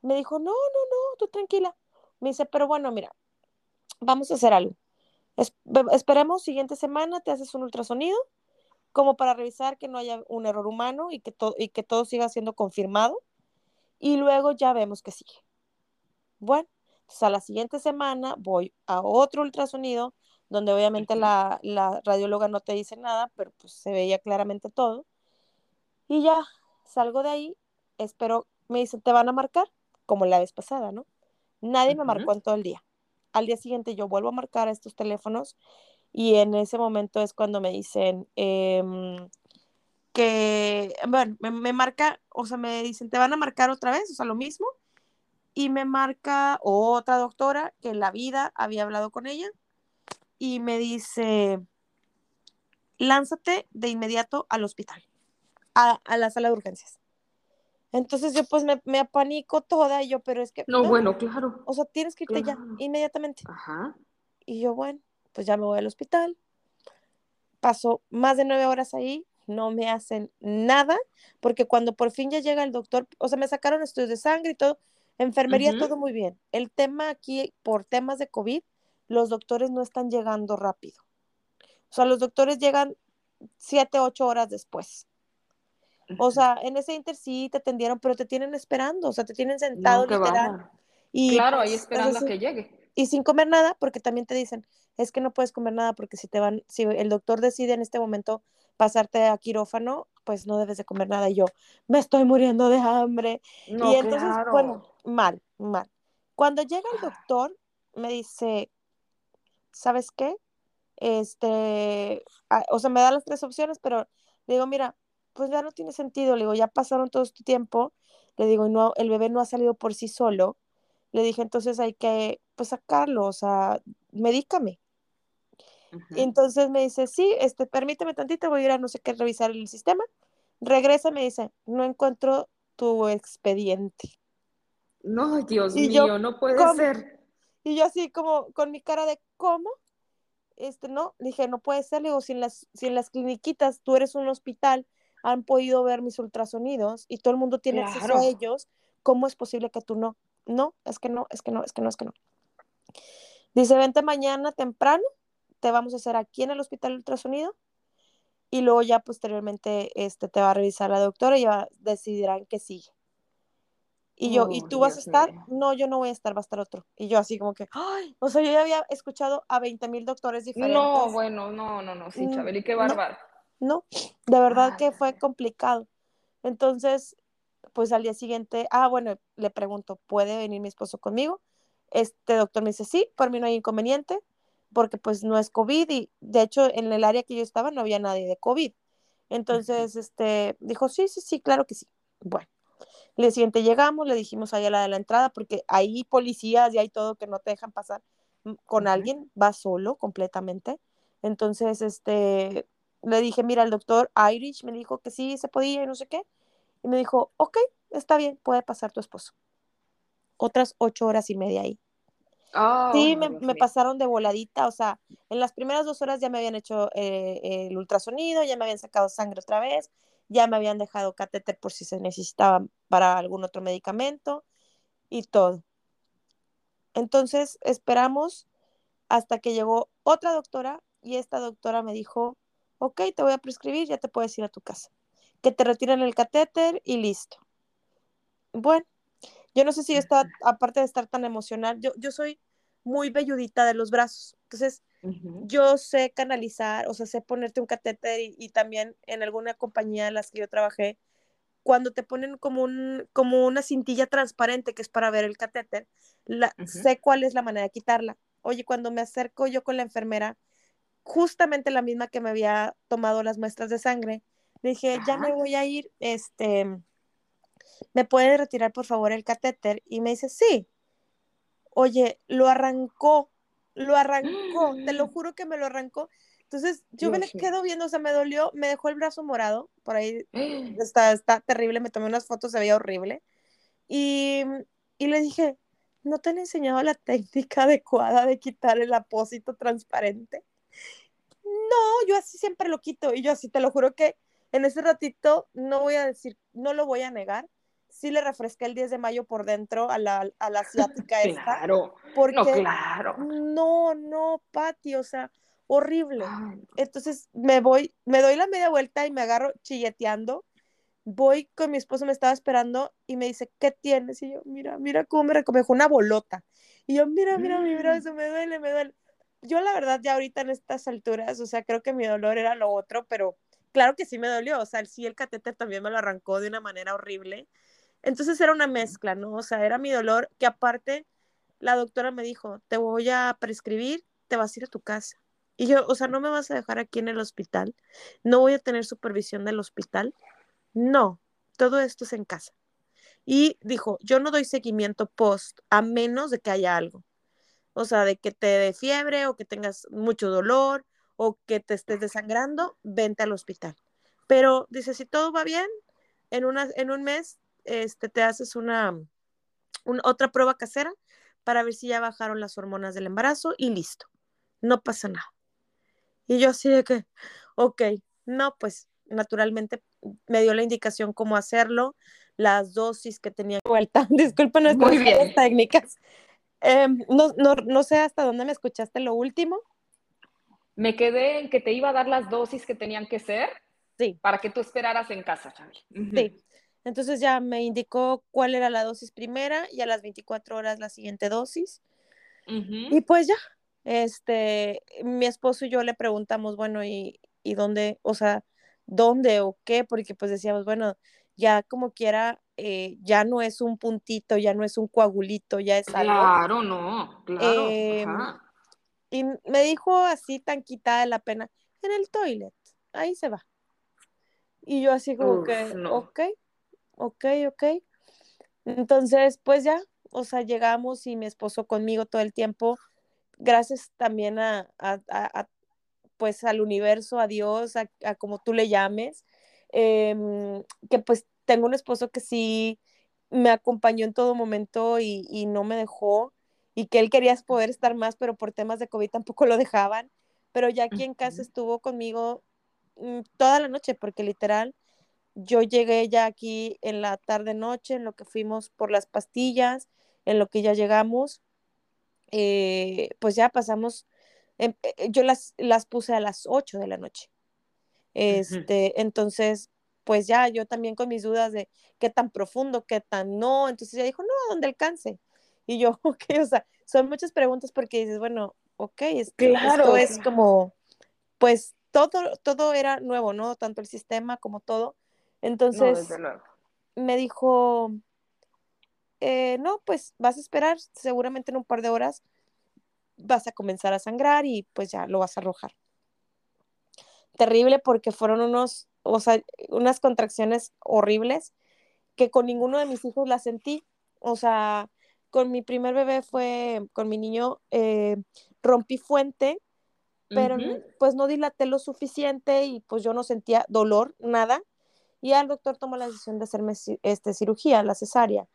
Me dijo, no, no, no, tú tranquila. Me dice, pero bueno, mira, vamos a hacer algo. Es, esperemos siguiente semana, te haces un ultrasonido, como para revisar que no haya un error humano y que, y que todo siga siendo confirmado. Y luego ya vemos que sigue. Bueno, entonces a la siguiente semana voy a otro ultrasonido, donde obviamente la, la radióloga no te dice nada, pero pues se veía claramente todo. Y ya, salgo de ahí, espero, me dicen, te van a marcar, como la vez pasada, ¿no? Nadie me marcó en todo el día. Al día siguiente yo vuelvo a marcar a estos teléfonos y en ese momento es cuando me dicen em, que, bueno, me, marca, o sea, me dicen, te van a marcar otra vez, o sea, lo mismo. Y me marca otra doctora que en la vida había hablado con ella y me dice, lánzate de inmediato al hospital, a, la sala de urgencias. Entonces yo pues me, me, apanico toda y yo, pero es que... No, bueno, claro. O sea, tienes que irte ya, inmediatamente. Ajá. Y yo, bueno, pues ya me voy al hospital. Paso más de nueve horas ahí, no me hacen nada, porque cuando por fin ya llega el doctor, o sea, me sacaron estudios de sangre y todo, enfermería, todo muy bien. El tema aquí, por temas de COVID, los doctores no están llegando rápido. O sea, los doctores llegan siete, ocho horas después. O sea, en ese inter sí te atendieron, pero te tienen esperando, o sea, te tienen sentado literal. Y claro, ahí pues, esperando a que llegue. Y sin comer nada, porque también te dicen, es que no puedes comer nada porque si te van, si el doctor decide en este momento pasarte a quirófano, pues no debes de comer nada. Y yo, me estoy muriendo de hambre. y entonces, bueno, mal, mal. Cuando llega el doctor, me dice, ¿sabes qué? Este, o sea, me da las tres opciones, pero le digo, mira, pues ya no tiene sentido, le digo, ya pasaron todo este tiempo, le digo, no, el bebé no ha salido por sí solo, le dije, entonces hay que, pues, sacarlo, o sea, medícame. Y entonces me dice, sí, este, permíteme tantito, voy a ir a no sé qué revisar el sistema. Regresa y me dice, no encuentro tu expediente. No, Dios mío, no puede ser. Y yo así como con mi cara de, ¿cómo? Este, no, dije, no puede ser, le digo, si en las, si en las cliniquitas tú eres un hospital han podido ver mis ultrasonidos y todo el mundo tiene acceso a ellos, ¿cómo es posible que tú no? No, es que no, es que no, es que no, es que no. Dice, vente mañana temprano, te vamos a hacer aquí en el hospital ultrasonido y luego ya posteriormente este, te va a revisar la doctora y ya decidirán que sigue. Y yo, ¿y tú vas a estar? No, yo no voy a estar, va a estar otro. Y yo así como que, ¡ay! O sea, yo ya había escuchado a 20 mil doctores diferentes. No, bueno, no, no, no, sí, mm, Chabeli, qué bárbaro. No, de verdad que fue complicado. Entonces, pues al día siguiente, ah, bueno, le pregunto, ¿puede venir mi esposo conmigo? Este doctor me dice, sí, por mí no hay inconveniente, porque pues no es COVID y de hecho en el área que yo estaba no había nadie de COVID. Entonces, este, dijo, sí, sí, sí, claro que sí. Bueno, el día siguiente llegamos, le dijimos allá a la de la entrada, porque hay policías y hay todo que no te dejan pasar mm, con alguien, va solo completamente. Entonces, este, le dije, mira, el doctor Irish me dijo que sí se podía y no sé qué. Y me dijo, ok, está bien, puede pasar tu esposo. Otras ocho horas y media ahí. sí, me, pasaron de voladita, o sea, en las primeras dos horas ya me habían hecho eh, el ultrasonido, ya me habían sacado sangre otra vez, ya me habían dejado catéter por si se necesitaba para algún otro medicamento y todo. Entonces esperamos hasta que llegó otra doctora y esta doctora me dijo, ok, te voy a prescribir, ya te puedes ir a tu casa. Que te retiren el catéter y listo. Bueno, yo no sé si está, aparte de estar tan emocional, yo, yo soy muy velludita de los brazos. Entonces, yo sé canalizar, o sea, sé ponerte un catéter y, también en alguna compañía en las que yo trabajé, cuando te ponen como, un, como una cintilla transparente que es para ver el catéter, la, sé cuál es la manera de quitarla. Oye, cuando me acerco yo con la enfermera, justamente la misma que me había tomado las muestras de sangre. Le dije, ya me voy a ir, este, ¿me puede retirar por favor el catéter? Y me dice, sí. Oye, lo arrancó, lo arrancó, te lo juro que me lo arrancó. Entonces yo me le quedo viendo, o sea, me dolió, me dejó el brazo morado, por ahí está, está terrible, me tomé unas fotos, se veía horrible. Y, y le dije, ¿no te han enseñado la técnica adecuada de quitar el apósito transparente? no, yo así siempre lo quito y yo así te lo juro que en ese ratito no voy a decir, no lo voy a negar, sí le refresqué el 10 de mayo por dentro a la, a la asiática esta. Claro, porque no, claro. No, no, Pati, o sea, horrible. Entonces me voy, me doy la media vuelta y me agarro chilleteando voy con mi esposo, me estaba esperando y me dice, ¿qué tienes? Y yo, mira, mira cómo me recomendó una bolota. Y yo, mira, mira, mira, mm. eso me duele, me duele. Yo la verdad ya ahorita en estas alturas, o sea, creo que mi dolor era lo otro, pero claro que sí me dolió, o sea, sí el catéter también me lo arrancó de una manera horrible. Entonces era una mezcla, ¿no? O sea, era mi dolor que aparte la doctora me dijo, te voy a prescribir, te vas a ir a tu casa. Y yo, o sea, no me vas a dejar aquí en el hospital, no voy a tener supervisión del hospital. No, todo esto es en casa. Y dijo, yo no doy seguimiento post a menos de que haya algo. O sea, de que te dé fiebre o que tengas mucho dolor o que te estés desangrando, vente al hospital. Pero dice, si todo va bien, en, una, en un mes este, te haces una, otra prueba casera para ver si ya bajaron las hormonas del embarazo y listo, no pasa nada. Y yo así de que, ok, no, pues naturalmente me dio la indicación cómo hacerlo, las dosis que tenía vuelta. Disculpen nuestras técnicas. Em, no, no, no sé hasta dónde me escuchaste lo último. Me quedé en que te iba a dar las dosis que tenían que ser. Sí. Para que tú esperaras en casa, Chavi. Sí. Entonces ya me indicó cuál era la dosis primera y a las 24 horas la siguiente dosis. Y pues ya, este, mi esposo y yo le preguntamos, bueno, ¿y, ¿y dónde, o sea, dónde o qué? Porque pues decíamos, bueno, ya como quiera, eh, ya no es un puntito, ya no es un coagulito, ya es algo. Claro, no, claro. Em, y me dijo así tan quitada de la pena, en el toilet, ahí se va. Y yo así como que, ok, ok, ok. Entonces, pues ya, o sea, llegamos y mi esposo conmigo todo el tiempo, gracias también a, pues al universo, a Dios, a, como tú le llames, em, que pues tengo un esposo que sí me acompañó en todo momento y, y, no me dejó y que él quería poder estar más, pero por temas de COVID tampoco lo dejaban, pero ya aquí en casa estuvo conmigo mm, toda la noche, porque literal yo llegué ya aquí en la tarde noche, en lo que fuimos por las pastillas, en lo que ya llegamos, eh, pues ya pasamos, em, eh, yo las, las puse a las 8 de la noche. Este, entonces, pues ya yo también con mis dudas de qué tan profundo, qué tan no, entonces ella dijo, no, donde alcance. Y yo, ok, o sea, son muchas preguntas porque dices, bueno, ok, claro. esto es como, pues todo, todo era nuevo, ¿no? Tanto el sistema como todo. Entonces, me dijo, eh, no, pues vas a esperar, seguramente en un par de horas vas a comenzar a sangrar y pues ya lo vas a arrojar. Terrible porque fueron unos, o sea, unas contracciones horribles que con ninguno de mis hijos las sentí. O sea, con mi primer bebé fue, con mi niño, eh, rompí fuente, pero pues no dilaté lo suficiente y pues yo no sentía dolor, nada. Y el doctor tomó la decisión de hacerme este, cirugía, la cesárea.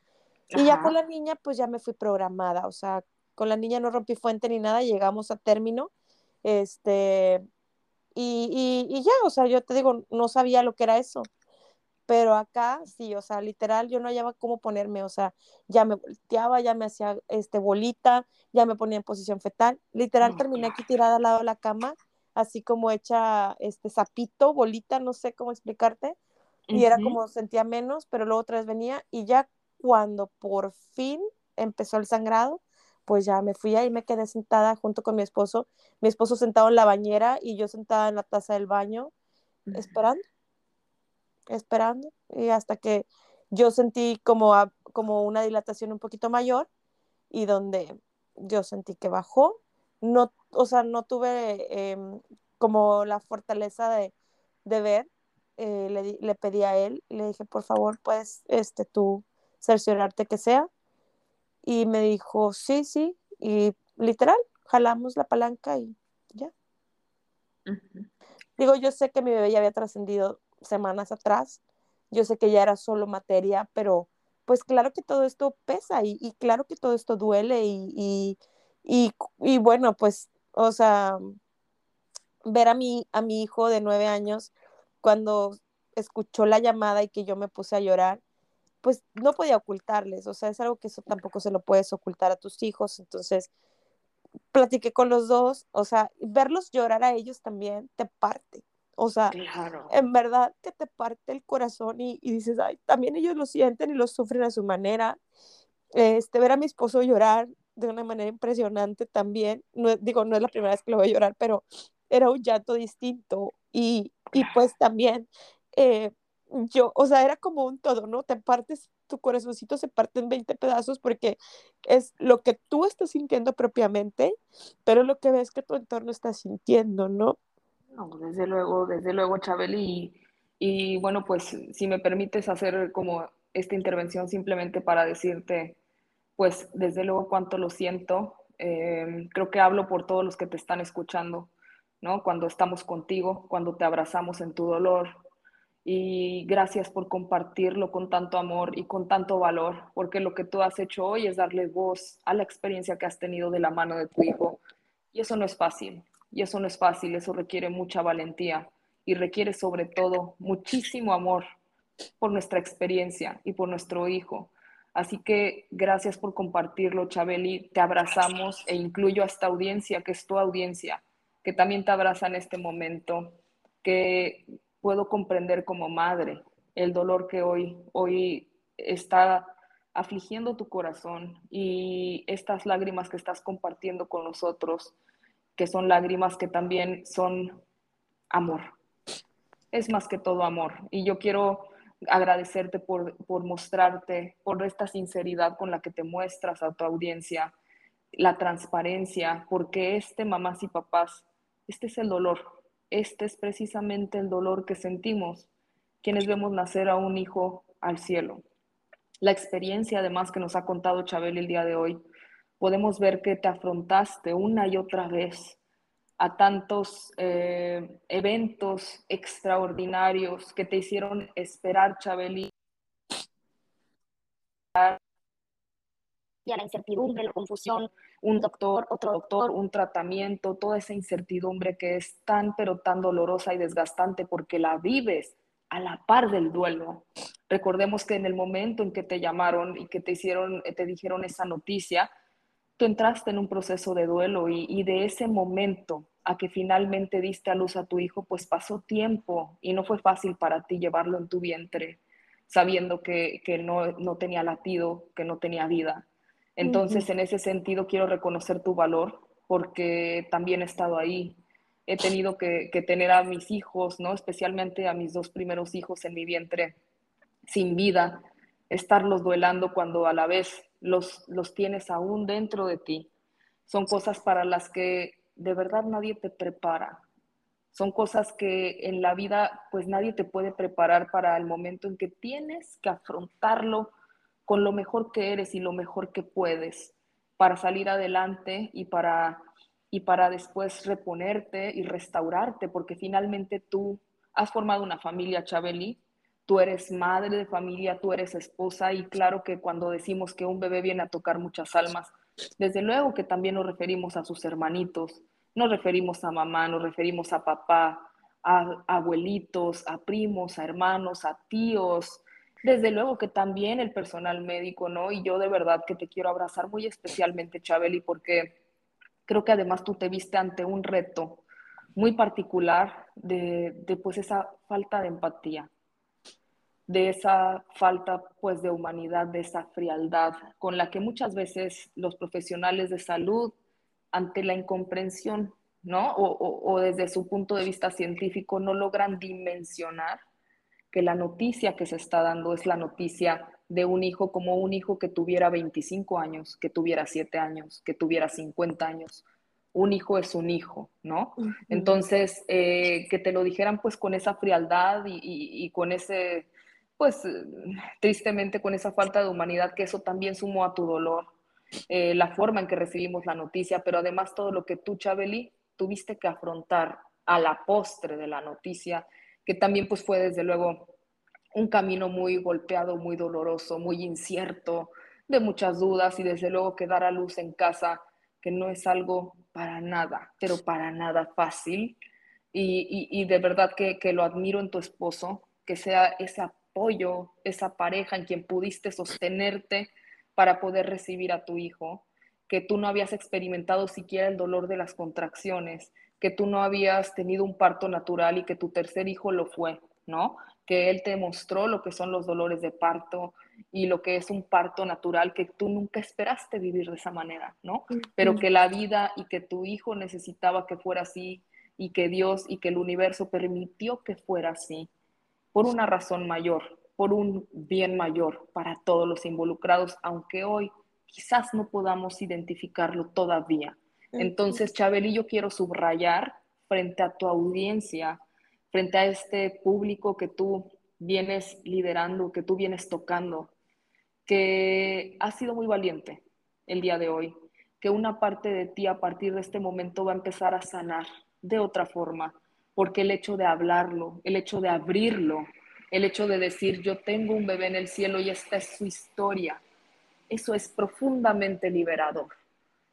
Y ya con la niña, pues ya me fui programada, o sea, con la niña no rompí fuente ni nada, llegamos a término, este, y, y, ya, o sea, yo te digo, no sabía lo que era eso, pero acá sí, o sea, literal, yo no hallaba cómo ponerme, o sea, ya me volteaba, ya me hacía este, bolita, ya me ponía en posición fetal, literal terminé aquí tirada al lado de la cama, así como hecha este sapito, bolita, no sé cómo explicarte, y era como sentía menos, pero luego otra vez venía y ya cuando por fin empezó el sangrado, pues ya me fui ahí, me quedé sentada junto con mi esposo, mi esposo sentado en la bañera y yo sentada en la taza del baño, esperando, esperando, y hasta que yo sentí como, como una dilatación un poquito mayor y donde yo sentí que bajó, no, o sea, no tuve em, como la fortaleza de, de ver, eh, le, le, pedí a él le dije, por favor, puedes este, tú cerciorarte que sea. Y me dijo, sí, sí. Y literal, jalamos la palanca y ya. Digo, yo sé que mi bebé ya había trascendido semanas atrás. Yo sé que ya era solo materia, pero pues claro que todo esto pesa y, claro que todo esto duele y, y, y, y bueno, pues, o sea, ver a mi, a mi hijo de nueve años cuando escuchó la llamada y que yo me puse a llorar, pues no podía ocultarles, o sea, es algo que eso tampoco se lo puedes ocultar a tus hijos, entonces platiqué con los dos, o sea, verlos llorar a ellos también te parte, O sea, en verdad que te parte el corazón y, dices, ay, también ellos lo sienten y lo sufren a su manera. Este, ver a mi esposo llorar de una manera impresionante también, no, digo, no es la primera vez que lo voy a llorar, pero era un llanto distinto y, y pues también eh, yo, o sea, era como un todo, ¿no? Te partes, tu corazoncito se parte en 20 pedazos porque es lo que tú estás sintiendo propiamente, pero lo que ves que tu entorno está sintiendo, ¿no? No, desde luego, desde luego, Chabel, y, y bueno, pues si me permites hacer como esta intervención simplemente para decirte, pues desde luego cuánto lo siento, eh, creo que hablo por todos los que te están escuchando, ¿no? Cuando estamos contigo, cuando te abrazamos en tu dolor, y gracias por compartirlo con tanto amor y con tanto valor, porque lo que tú has hecho hoy es darle voz a la experiencia que has tenido de la mano de tu hijo. Y eso no es fácil, y eso no es fácil, eso requiere mucha valentía y requiere sobre todo muchísimo amor por nuestra experiencia y por nuestro hijo. Así que gracias por compartirlo, Chabeli. Te abrazamos e incluyo a esta audiencia, que es tu audiencia, que también te abraza en este momento, que puedo comprender como madre el dolor que hoy, hoy está afligiendo tu corazón y estas lágrimas que estás compartiendo con nosotros, que son lágrimas que también son amor. Es más que todo amor. Y yo quiero agradecerte por, por mostrarte, por esta sinceridad con la que te muestras a tu audiencia, la transparencia, porque este, mamás y papás, este es el dolor este es precisamente el dolor que sentimos quienes vemos nacer a un hijo al cielo. La experiencia además que nos ha contado Chabel el día de hoy, podemos ver que te afrontaste una y otra vez a tantos eh, eventos extraordinarios que te hicieron esperar, Chabeli, y a la incertidumbre, la confusión, un doctor, otro doctor, un tratamiento, toda esa incertidumbre que es tan pero tan dolorosa y desgastante porque la vives a la par del duelo. Recordemos que en el momento en que te llamaron y que te hicieron, te dijeron esa noticia, tú entraste en un proceso de duelo y, y de ese momento a que finalmente diste a luz a tu hijo, pues pasó tiempo y no fue fácil para ti llevarlo en tu vientre, sabiendo que, que no, no tenía latido, que no tenía vida. Entonces, en ese sentido, quiero reconocer tu valor porque también he estado ahí. He tenido que, tener a mis hijos, ¿no? Especialmente a mis dos primeros hijos en mi vientre sin vida, estarlos duelando cuando a la vez los, los tienes aún dentro de ti. Son cosas para las que de verdad nadie te prepara. Son cosas que en la vida pues nadie te puede preparar para el momento en que tienes que afrontarlo con lo mejor que eres y lo mejor que puedes para salir adelante y para, y para después reponerte y restaurarte, porque finalmente tú has formado una familia, Chabeli, tú eres madre de familia, tú eres esposa y claro que cuando decimos que un bebé viene a tocar muchas almas, desde luego que también nos referimos a sus hermanitos, nos referimos a mamá, nos referimos a papá, a abuelitos, a primos, a hermanos, a tíos, desde luego que también el personal médico, ¿no? Y yo de verdad que te quiero abrazar muy especialmente, Chabeli, porque creo que además tú te viste ante un reto muy particular de, de pues esa falta de empatía, de esa falta pues de humanidad, de esa frialdad con la que muchas veces los profesionales de salud ante la incomprensión, ¿no? O, o desde su punto de vista científico no logran dimensionar que la noticia que se está dando es la noticia de un hijo como un hijo que tuviera 25 años, que tuviera 7 años, que tuviera 50 años. Un hijo es un hijo, ¿no? Entonces, eh, que te lo dijeran pues con esa frialdad y, con ese, pues tristemente con esa falta de humanidad, que eso también sumó a tu dolor, eh, la forma en que recibimos la noticia, pero además todo lo que tú, Chabeli, tuviste que afrontar a la postre de la noticia que también pues fue desde luego un camino muy golpeado, muy doloroso, muy incierto, de muchas dudas y desde luego que dar a luz en casa, que no es algo para nada, pero para nada fácil. Y, de verdad que, que, lo admiro en tu esposo, que sea ese apoyo, esa pareja en quien pudiste sostenerte para poder recibir a tu hijo, que tú no habías experimentado siquiera el dolor de las contracciones, que tú no habías tenido un parto natural y que tu tercer hijo lo fue, ¿no? Que él te mostró lo que son los dolores de parto y lo que es un parto natural que tú nunca esperaste vivir de esa manera, ¿no? Pero que la vida y que tu hijo necesitaba que fuera así y que Dios y que el universo permitió que fuera así por una razón mayor, por un bien mayor para todos los involucrados, aunque hoy quizás no podamos identificarlo todavía. Entonces, Chabeli, yo quiero subrayar frente a tu audiencia, frente a este público que tú vienes liderando, que tú vienes tocando, que has sido muy valiente el día de hoy, que una parte de ti a partir de este momento va a empezar a sanar de otra forma, porque el hecho de hablarlo, el hecho de abrirlo, el hecho de decir yo tengo un bebé en el cielo y esta es su historia, eso es profundamente liberador.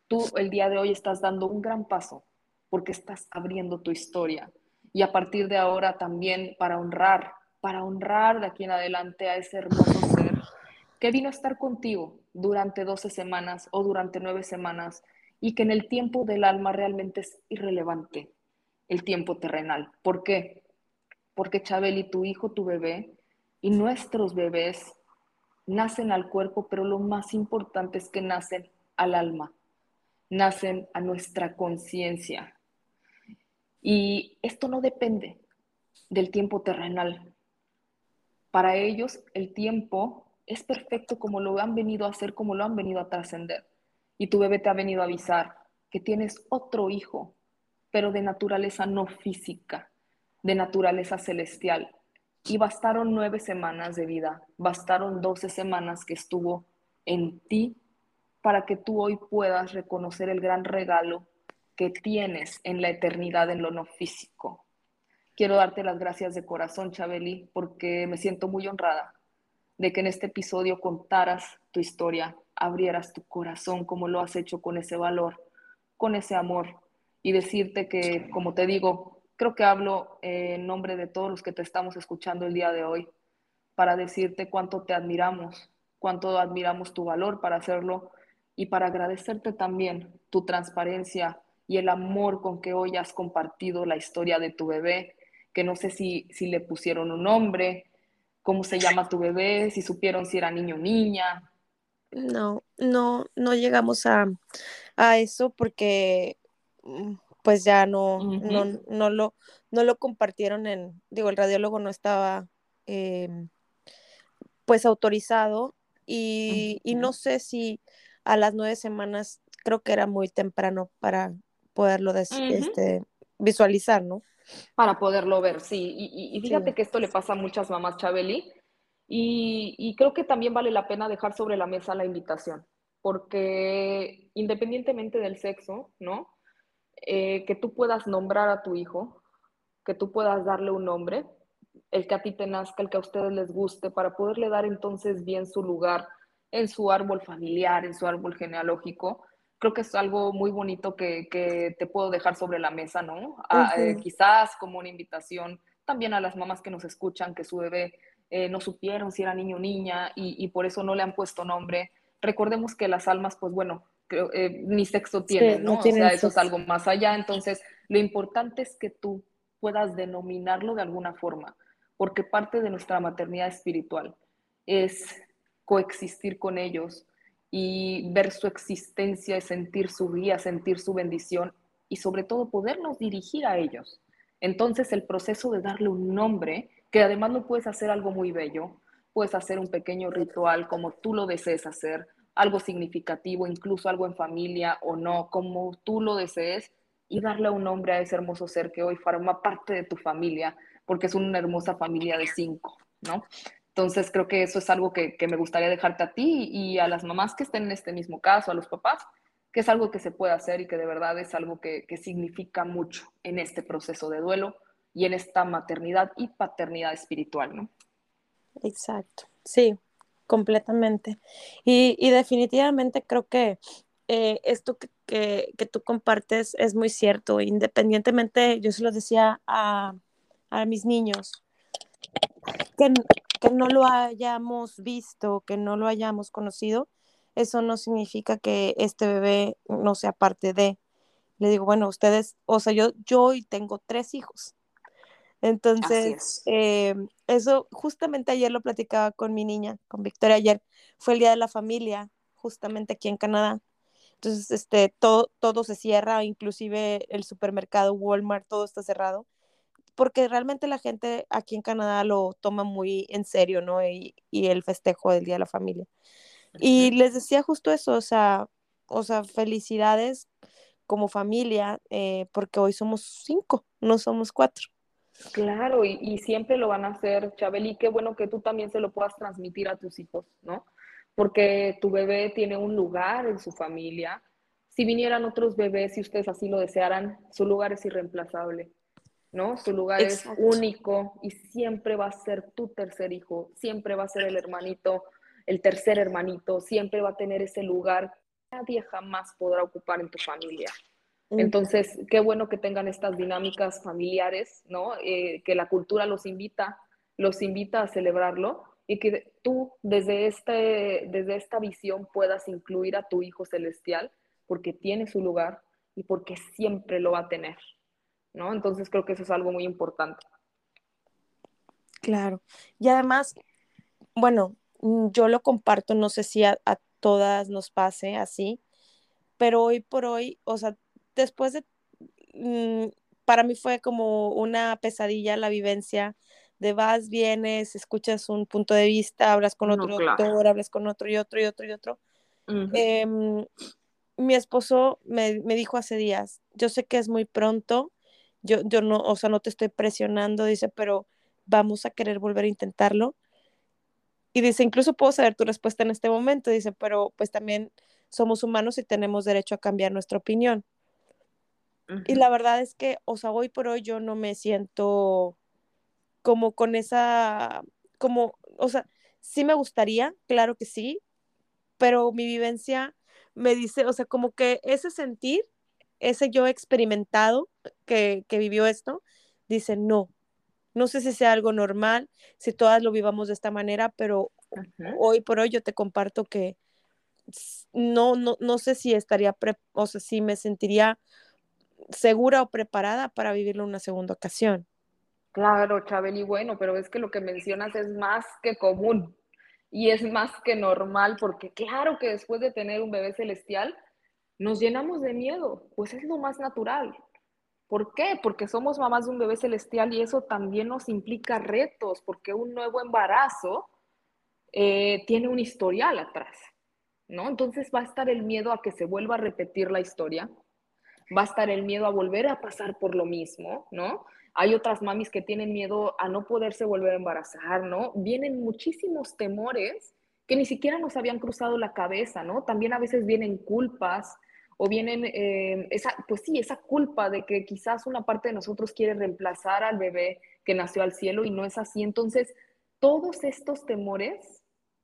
Tú el día de hoy estás dando un gran paso porque estás abriendo tu historia y a partir de ahora también para honrar, para honrar de aquí en adelante a ese hermoso ser que vino a estar contigo durante 12 semanas o durante 9 semanas y que en el tiempo del alma realmente es irrelevante el tiempo terrenal. ¿Por qué? Porque Chabeli, tu hijo, tu bebé y nuestros bebés nacen al cuerpo, pero lo más importante es que nacen al alma, nacen a nuestra conciencia. Y esto no depende del tiempo terrenal. Para ellos el tiempo es perfecto como lo han venido a hacer, como lo han venido a trascender. Y tu bebé te ha venido a avisar que tienes otro hijo, pero de naturaleza no física, de naturaleza celestial, y bastaron nueve semanas de vida, bastaron doce semanas que estuvo en ti para que tú hoy puedas reconocer el gran regalo que tienes en la eternidad en lo no físico. Quiero darte las gracias de corazón, Chabeli, porque me siento muy honrada de que en este episodio contaras tu historia, abrieras tu corazón como lo has hecho con ese valor, con ese amor y decirte que, como te digo, creo que hablo en nombre de todos los que te estamos escuchando el día de hoy para decirte cuánto te admiramos, cuánto admiramos tu valor para hacerlo y para agradecerte también tu transparencia y el amor con que hoy has compartido la historia de tu bebé, que no sé si, si le pusieron un nombre, cómo se llama tu bebé, si supieron si era niño o niña. No, no, no llegamos a, a eso porque pues ya no, no, no, lo, no lo compartieron en, digo, el radiólogo no estaba em, pues autorizado y, no sé si a las nueve semanas creo que era muy temprano para poderlo este, visualizar, ¿no? Para poderlo ver, sí. Y, fíjate que esto le pasa a muchas mamás, Chabeli, y, y creo que también vale la pena dejar sobre la mesa la invitación, porque independientemente del sexo, ¿no? Eh, que tú puedas nombrar a tu hijo, que tú puedas darle un nombre, el que a ti te nazca, el que a ustedes les guste, para poderle dar entonces bien su lugar en su árbol familiar, en su árbol genealógico. Creo que es algo muy bonito que, te puedo dejar sobre la mesa, ¿no? Eh, quizás como una invitación también a las mamás que nos escuchan, que su bebé eh, no supieron si era niño o niña y, y por eso no le han puesto nombre. Recordemos que las almas, pues bueno, eh, ni sexo tienen, ¿no? o sea, eso es algo más allá. Entonces, lo importante es que tú puedas denominarlo de alguna forma, porque parte de nuestra maternidad espiritual es coexistir con ellos y ver su existencia, sentir su guía, sentir su bendición y sobre todo podernos dirigir a ellos. Entonces el proceso de darle un nombre, que además no puedes hacer algo muy bello, puedes hacer un pequeño ritual como tú lo desees hacer, algo significativo, incluso algo en familia o no, como tú lo desees, y darle un nombre a ese hermoso ser que hoy forma parte de tu familia, porque es una hermosa familia de cinco, ¿no? Entonces creo que eso es algo que, me gustaría dejarte a ti y a las mamás que estén en este mismo caso, a los papás, que es algo que se puede hacer y que de verdad es algo que, que significa mucho en este proceso de duelo y en esta maternidad y paternidad espiritual, ¿no? Exacto, sí, completamente. Y, definitivamente creo que eh, esto que, tú compartes es muy cierto. Independientemente, yo se lo decía a, mis niños, que, que, no lo hayamos visto, que no lo hayamos conocido, eso no significa que este bebé no sea parte de. Le digo, bueno, ustedes, o sea, yo, yo hoy tengo tres hijos. Entonces, eh, eso justamente ayer lo platicaba con mi niña, con Victoria ayer, fue el Día de la Familia, justamente aquí en Canadá. Entonces, este, todo, todo se cierra, inclusive el supermercado, Walmart, todo está cerrado, porque realmente la gente aquí en Canadá lo toma muy en serio, ¿no? Y, y el festejo del Día de la Familia. Y les decía justo eso, o sea, o sea, felicidades como familia, eh, porque hoy somos cinco, no somos cuatro. Claro, y, siempre lo van a hacer, Chabel, y qué bueno que tú también se lo puedas transmitir a tus hijos, ¿no? Porque tu bebé tiene un lugar en su familia. Si vinieran otros bebés, si ustedes así lo desearan, su lugar es irreemplazable, ¿no? Su lugar es único y siempre va a ser tu tercer hijo, siempre va a ser el hermanito, el tercer hermanito, siempre va a tener ese lugar que nadie jamás podrá ocupar en tu familia. Entonces, qué bueno que tengan estas dinámicas familiares, ¿no? Eh, que la cultura los invita, los invita a celebrarlo y que tú desde, este, desde esta visión puedas incluir a tu hijo celestial porque tiene su lugar y porque siempre lo va a tener, ¿no? Entonces creo que eso es algo muy importante. Claro. Y además, bueno, yo lo comparto, no sé si a, a todas nos pase así, pero hoy por hoy, o sea, después de, mm, para mí fue como una pesadilla la vivencia de vas, vienes, escuchas un punto de vista, hablas con otro doctor, hablas con otro y otro y otro y otro. Em, mi esposo me, me, dijo hace días, yo sé que es muy pronto, yo, yo no, o sea, no te estoy presionando, dice, pero vamos a querer volver a intentarlo. Y dice, incluso puedo saber tu respuesta en este momento, dice, pero pues también somos humanos y tenemos derecho a cambiar nuestra opinión. Y la verdad es que, o sea, hoy por hoy yo no me siento como con esa, como, o sea, sí me gustaría, claro que sí, pero mi vivencia me dice, o sea, como que ese sentir, ese yo experimentado que, que vivió esto, dice, no, no sé si sea algo normal, si todas lo vivamos de esta manera, pero hoy por hoy yo te comparto que no, no, no sé si estaría, o sea, si me sentiría segura o preparada para vivirlo una segunda ocasión. Claro, Chabeli, bueno, pero es que lo que mencionas es más que común y es más que normal, porque claro que después de tener un bebé celestial, nos llenamos de miedo, pues es lo más natural. ¿Por qué? Porque somos mamás de un bebé celestial y eso también nos implica retos, porque un nuevo embarazo eh, tiene un historial atrás, ¿no? Entonces va a estar el miedo a que se vuelva a repetir la historia, va a estar el miedo a volver a pasar por lo mismo, ¿no? Hay otras mamis que tienen miedo a no poderse volver a embarazar, ¿no? Vienen muchísimos temores que ni siquiera nos habían cruzado la cabeza, ¿no? También a veces vienen culpas o vienen, eh, esa, pues sí, esa culpa de que quizás una parte de nosotros quiere reemplazar al bebé que nació al cielo y no es así. Entonces, todos estos temores,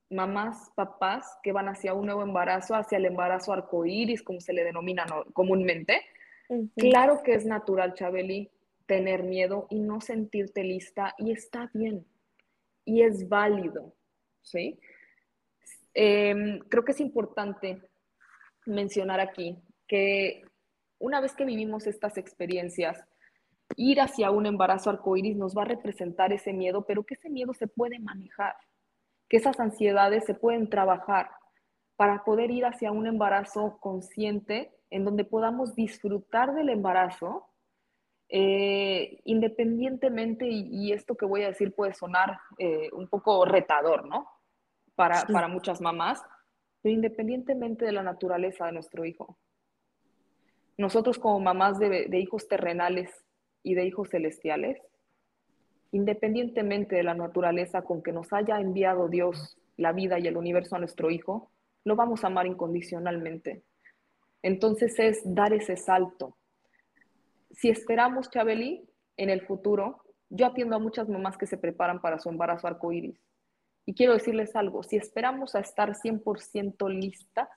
mamás, papás que van hacia un nuevo embarazo, hacia el embarazo arcoíris, como se le denomina comúnmente, Claro que es natural, Chabeli, tener miedo y no sentirte lista y está bien y es válido, ¿sí? Em, creo que es importante mencionar aquí que una vez que vivimos estas experiencias, ir hacia un embarazo arcoíris nos va a representar ese miedo, pero que ese miedo se puede manejar, que esas ansiedades se pueden trabajar para poder ir hacia un embarazo consciente en donde podamos disfrutar del embarazo, eh, independientemente, y, esto que voy a decir puede sonar eh, un poco retador, ¿no? Para, para muchas mamás, pero independientemente de la naturaleza de nuestro hijo. Nosotros como mamás de, de hijos terrenales y de hijos celestiales, independientemente de la naturaleza con que nos haya enviado Dios la vida y el universo a nuestro hijo, lo vamos a amar incondicionalmente. Entonces es dar ese salto. Si esperamos, Chabeli, en el futuro, yo atiendo a muchas mamás que se preparan para su embarazo arcoíris. Y quiero decirles algo, si esperamos a estar 100% listas,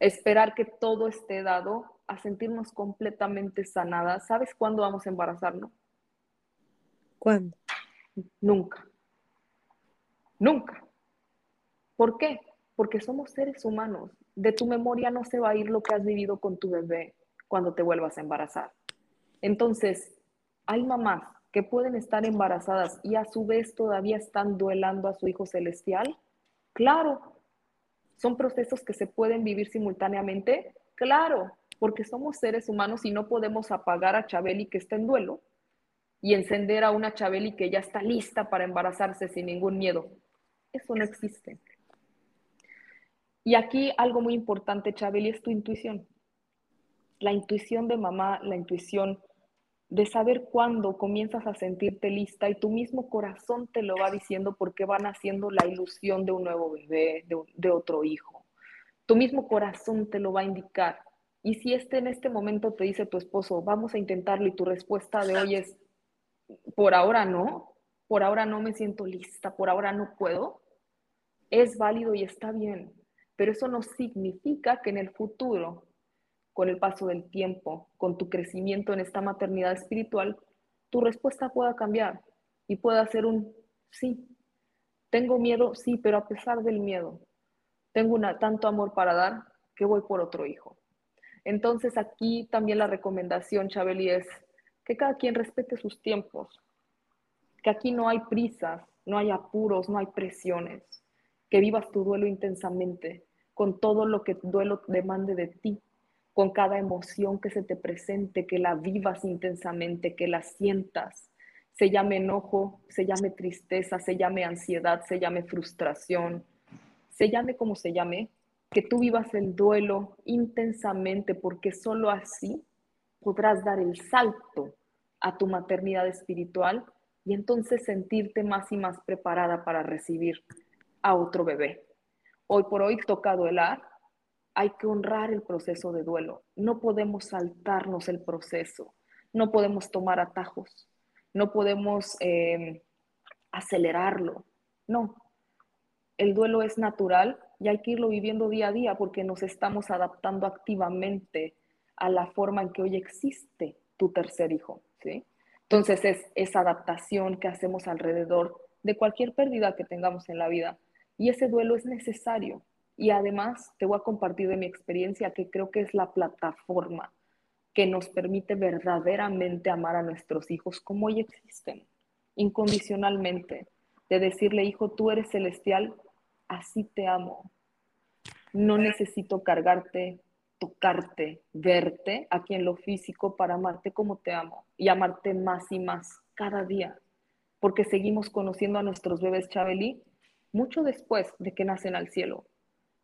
esperar que todo esté dado, a sentirnos completamente sanadas, ¿sabes cuándo vamos a embarazarnos? ¿Cuándo? Nunca. Nunca. ¿Por qué? Porque somos seres humanos de tu memoria no se va a ir lo que has vivido con tu bebé, cuando te vuelvas a embarazar. Entonces, hay mamás que pueden estar embarazadas y a su vez todavía están duelando a su hijo celestial. Claro, son procesos que se pueden vivir simultáneamente. Claro, porque somos seres humanos y no podemos apagar a Chabeli que está en duelo y encender a una Chabeli que ya está lista para embarazarse sin ningún miedo. Eso no existe. Y aquí algo muy importante, Chabeli, es tu intuición. La intuición de mamá, la intuición de saber cuándo comienzas a sentirte lista y tu mismo corazón te lo va diciendo porque van haciendo la ilusión de un nuevo bebé, de, de otro hijo. Tu mismo corazón te lo va a indicar. Y si este en este momento te dice tu esposo, vamos a intentarlo y tu respuesta de hoy es, por ahora no, por ahora no me siento lista, por ahora no puedo, es válido y está bien, pero eso no significa que en el futuro, con el paso del tiempo, con tu crecimiento en esta maternidad espiritual, tu respuesta pueda cambiar y pueda ser un sí. Tengo miedo, sí, pero a pesar del miedo, tengo una, tanto amor para dar que voy por otro hijo. Entonces aquí también la recomendación, Chabeli, es que cada quien respete sus tiempos, que aquí no hay prisas, no hay apuros, no hay presiones, que vivas tu duelo intensamente, con todo lo que duelo demande de ti, con cada emoción que se te presente, que la vivas intensamente, que la sientas, se llame enojo, se llame tristeza, se llame ansiedad, se llame frustración, se llame como se llame, que tú vivas el duelo intensamente, porque solo así podrás dar el salto a tu maternidad espiritual y entonces sentirte más y más preparada para recibir a otro bebé. Hoy por hoy toca duelar, hay que honrar el proceso de duelo, no podemos saltarnos el proceso, no podemos tomar atajos, no podemos eh, acelerarlo, no. El duelo es natural y hay que irlo viviendo día a día porque nos estamos adaptando activamente a la forma en que hoy existe tu tercer hijo, ¿sí? Entonces es esa adaptación que hacemos alrededor de cualquier pérdida que tengamos en la vida y ese duelo es necesario. Y además te voy a compartir de mi experiencia que creo que es la plataforma que nos permite verdaderamente amar a nuestros hijos como hoy existen, incondicionalmente, de decirle, hijo, tú eres celestial, así te amo. No necesito cargarte, tocarte, verte aquí en lo físico para amarte como te amo y amarte más y más cada día, porque seguimos conociendo a nuestros bebés Chabeli mucho después de que nacen al cielo.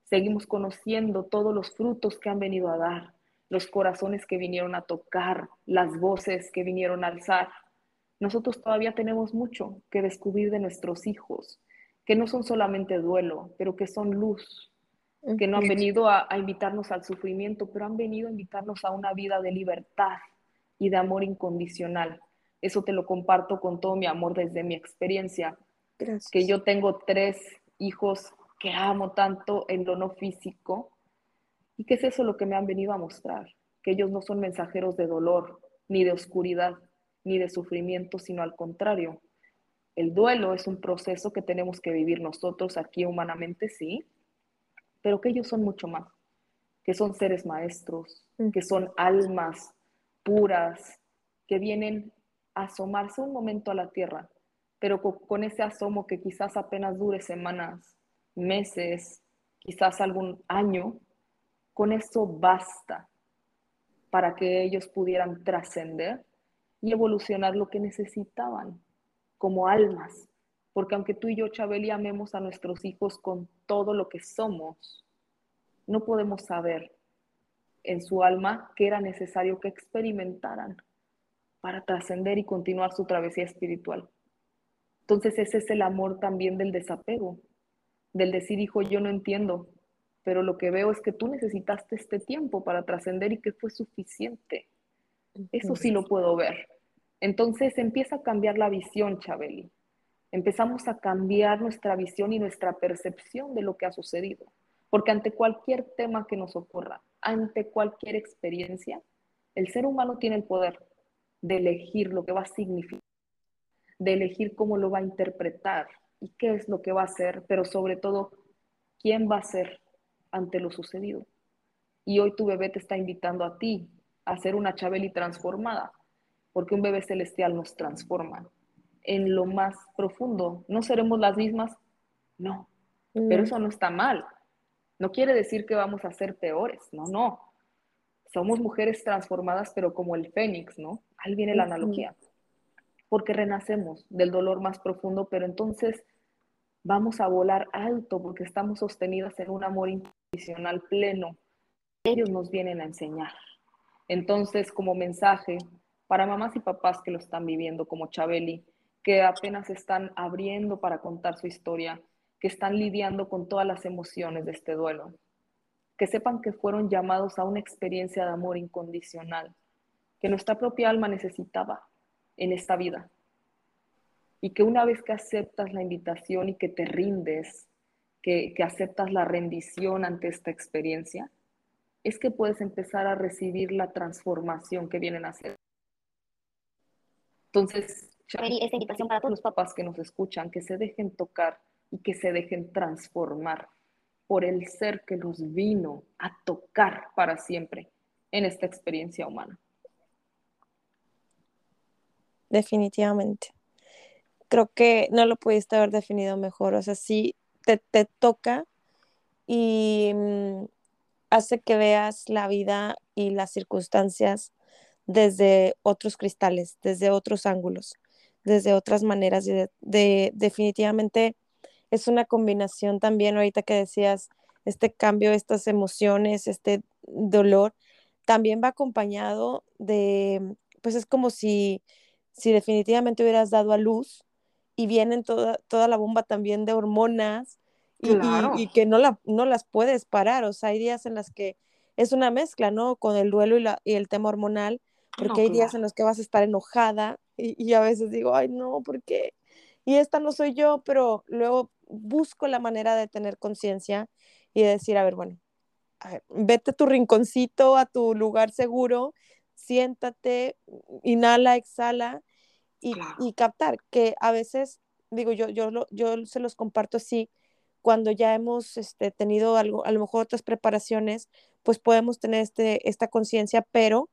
Seguimos conociendo todos los frutos que han venido a dar, los corazones que vinieron a tocar, las voces que vinieron a alzar. Nosotros todavía tenemos mucho que descubrir de nuestros hijos, que no son solamente duelo, pero que son luz, que no han venido a, invitarnos al sufrimiento, pero han venido a invitarnos a una vida de libertad y de amor incondicional. Eso te lo comparto con todo mi amor desde mi experiencia, que yo tengo tres hijos que amo tanto en lo no físico, y que es eso lo que me han venido a mostrar, que ellos no son mensajeros de dolor, ni de oscuridad, ni de sufrimiento, sino al contrario, el duelo es un proceso que tenemos que vivir nosotros aquí humanamente, sí, pero que ellos son mucho más, que son seres maestros, mm. que son almas puras, que vienen a asomarse un momento a la tierra, pero con ese asomo que quizás apenas dure semanas, meses, quizás algún año, con eso basta para que ellos pudieran trascender y evolucionar lo que necesitaban como almas, porque aunque tú y yo, Chabeli, amemos a nuestros hijos con todo lo que somos, no podemos saber en su alma que era necesario que experimentaran para trascender y continuar su travesía espiritual. Entonces ese es el amor también del desapego, del decir, hijo, yo no entiendo, pero lo que veo es que tú necesitaste este tiempo para trascender y que fue suficiente. Eso sí lo puedo ver. Entonces empieza a cambiar la visión, Chabeli. Empezamos a cambiar nuestra visión y nuestra percepción de lo que ha sucedido. Porque ante cualquier tema que nos ocurra, ante cualquier experiencia, el ser humano tiene el poder de elegir lo que va a significar, de elegir cómo lo va a interpretar y qué es lo que va a hacer, pero sobre todo, quién va a ser ante lo sucedido. Y hoy tu bebé te está invitando a ti a ser una Chabeli transformada, porque un bebé celestial nos transforma en lo más profundo. ¿No seremos las mismas? No, pero eso no está mal. No quiere decir que vamos a ser peores, no, no. Somos mujeres transformadas, pero como el fénix, ¿no? Ahí viene la analogía. Porque renacemos del dolor más profundo, pero entonces vamos a volar alto porque estamos sostenidas en un amor incondicional pleno. Ellos nos vienen a enseñar. Entonces, como mensaje para mamás y papás que lo están viviendo, como Chabeli, que apenas están abriendo para contar su historia, que están lidiando con todas las emociones de este duelo, que sepan que fueron llamados a una experiencia de amor incondicional, que nuestra propia alma necesitaba en esta vida. Y que una vez que aceptas la invitación y que te rindes, que, que aceptas la rendición ante esta experiencia, es que puedes empezar a recibir la transformación que vienen a hacer. Entonces, esta invitación para todos los papás que nos escuchan, que se dejen tocar y que se dejen transformar por el ser que los vino a tocar para siempre en esta experiencia humana. Definitivamente. Creo que no lo pudiste haber definido mejor. O sea, sí te, te toca y mm, hace que veas la vida y las circunstancias desde otros cristales, desde otros ángulos, desde otras maneras. De, definitivamente es una combinación también, ahorita que decías, este cambio, estas emociones, este dolor, también va acompañado de, pues es como si, si definitivamente hubieras dado a luz y vienen toda, toda la bomba también de hormonas y, que no, la, no las puedes parar. O sea, hay días en las que es una mezcla, ¿no? Con el duelo y, la, y el tema hormonal, porque hay días en los que vas a estar enojada y, y, a veces digo, ay, no, ¿por qué? Y esta no soy yo, pero luego busco la manera de tener conciencia y de decir, a ver, bueno, a ver, vete a tu rinconcito, a tu lugar seguro, siéntate, inhala, exhala y, y captar que a veces, digo, yo, yo, yo se los comparto así, cuando ya hemos este, tenido algo, a lo mejor otras preparaciones, pues podemos tener este, esta conciencia, pero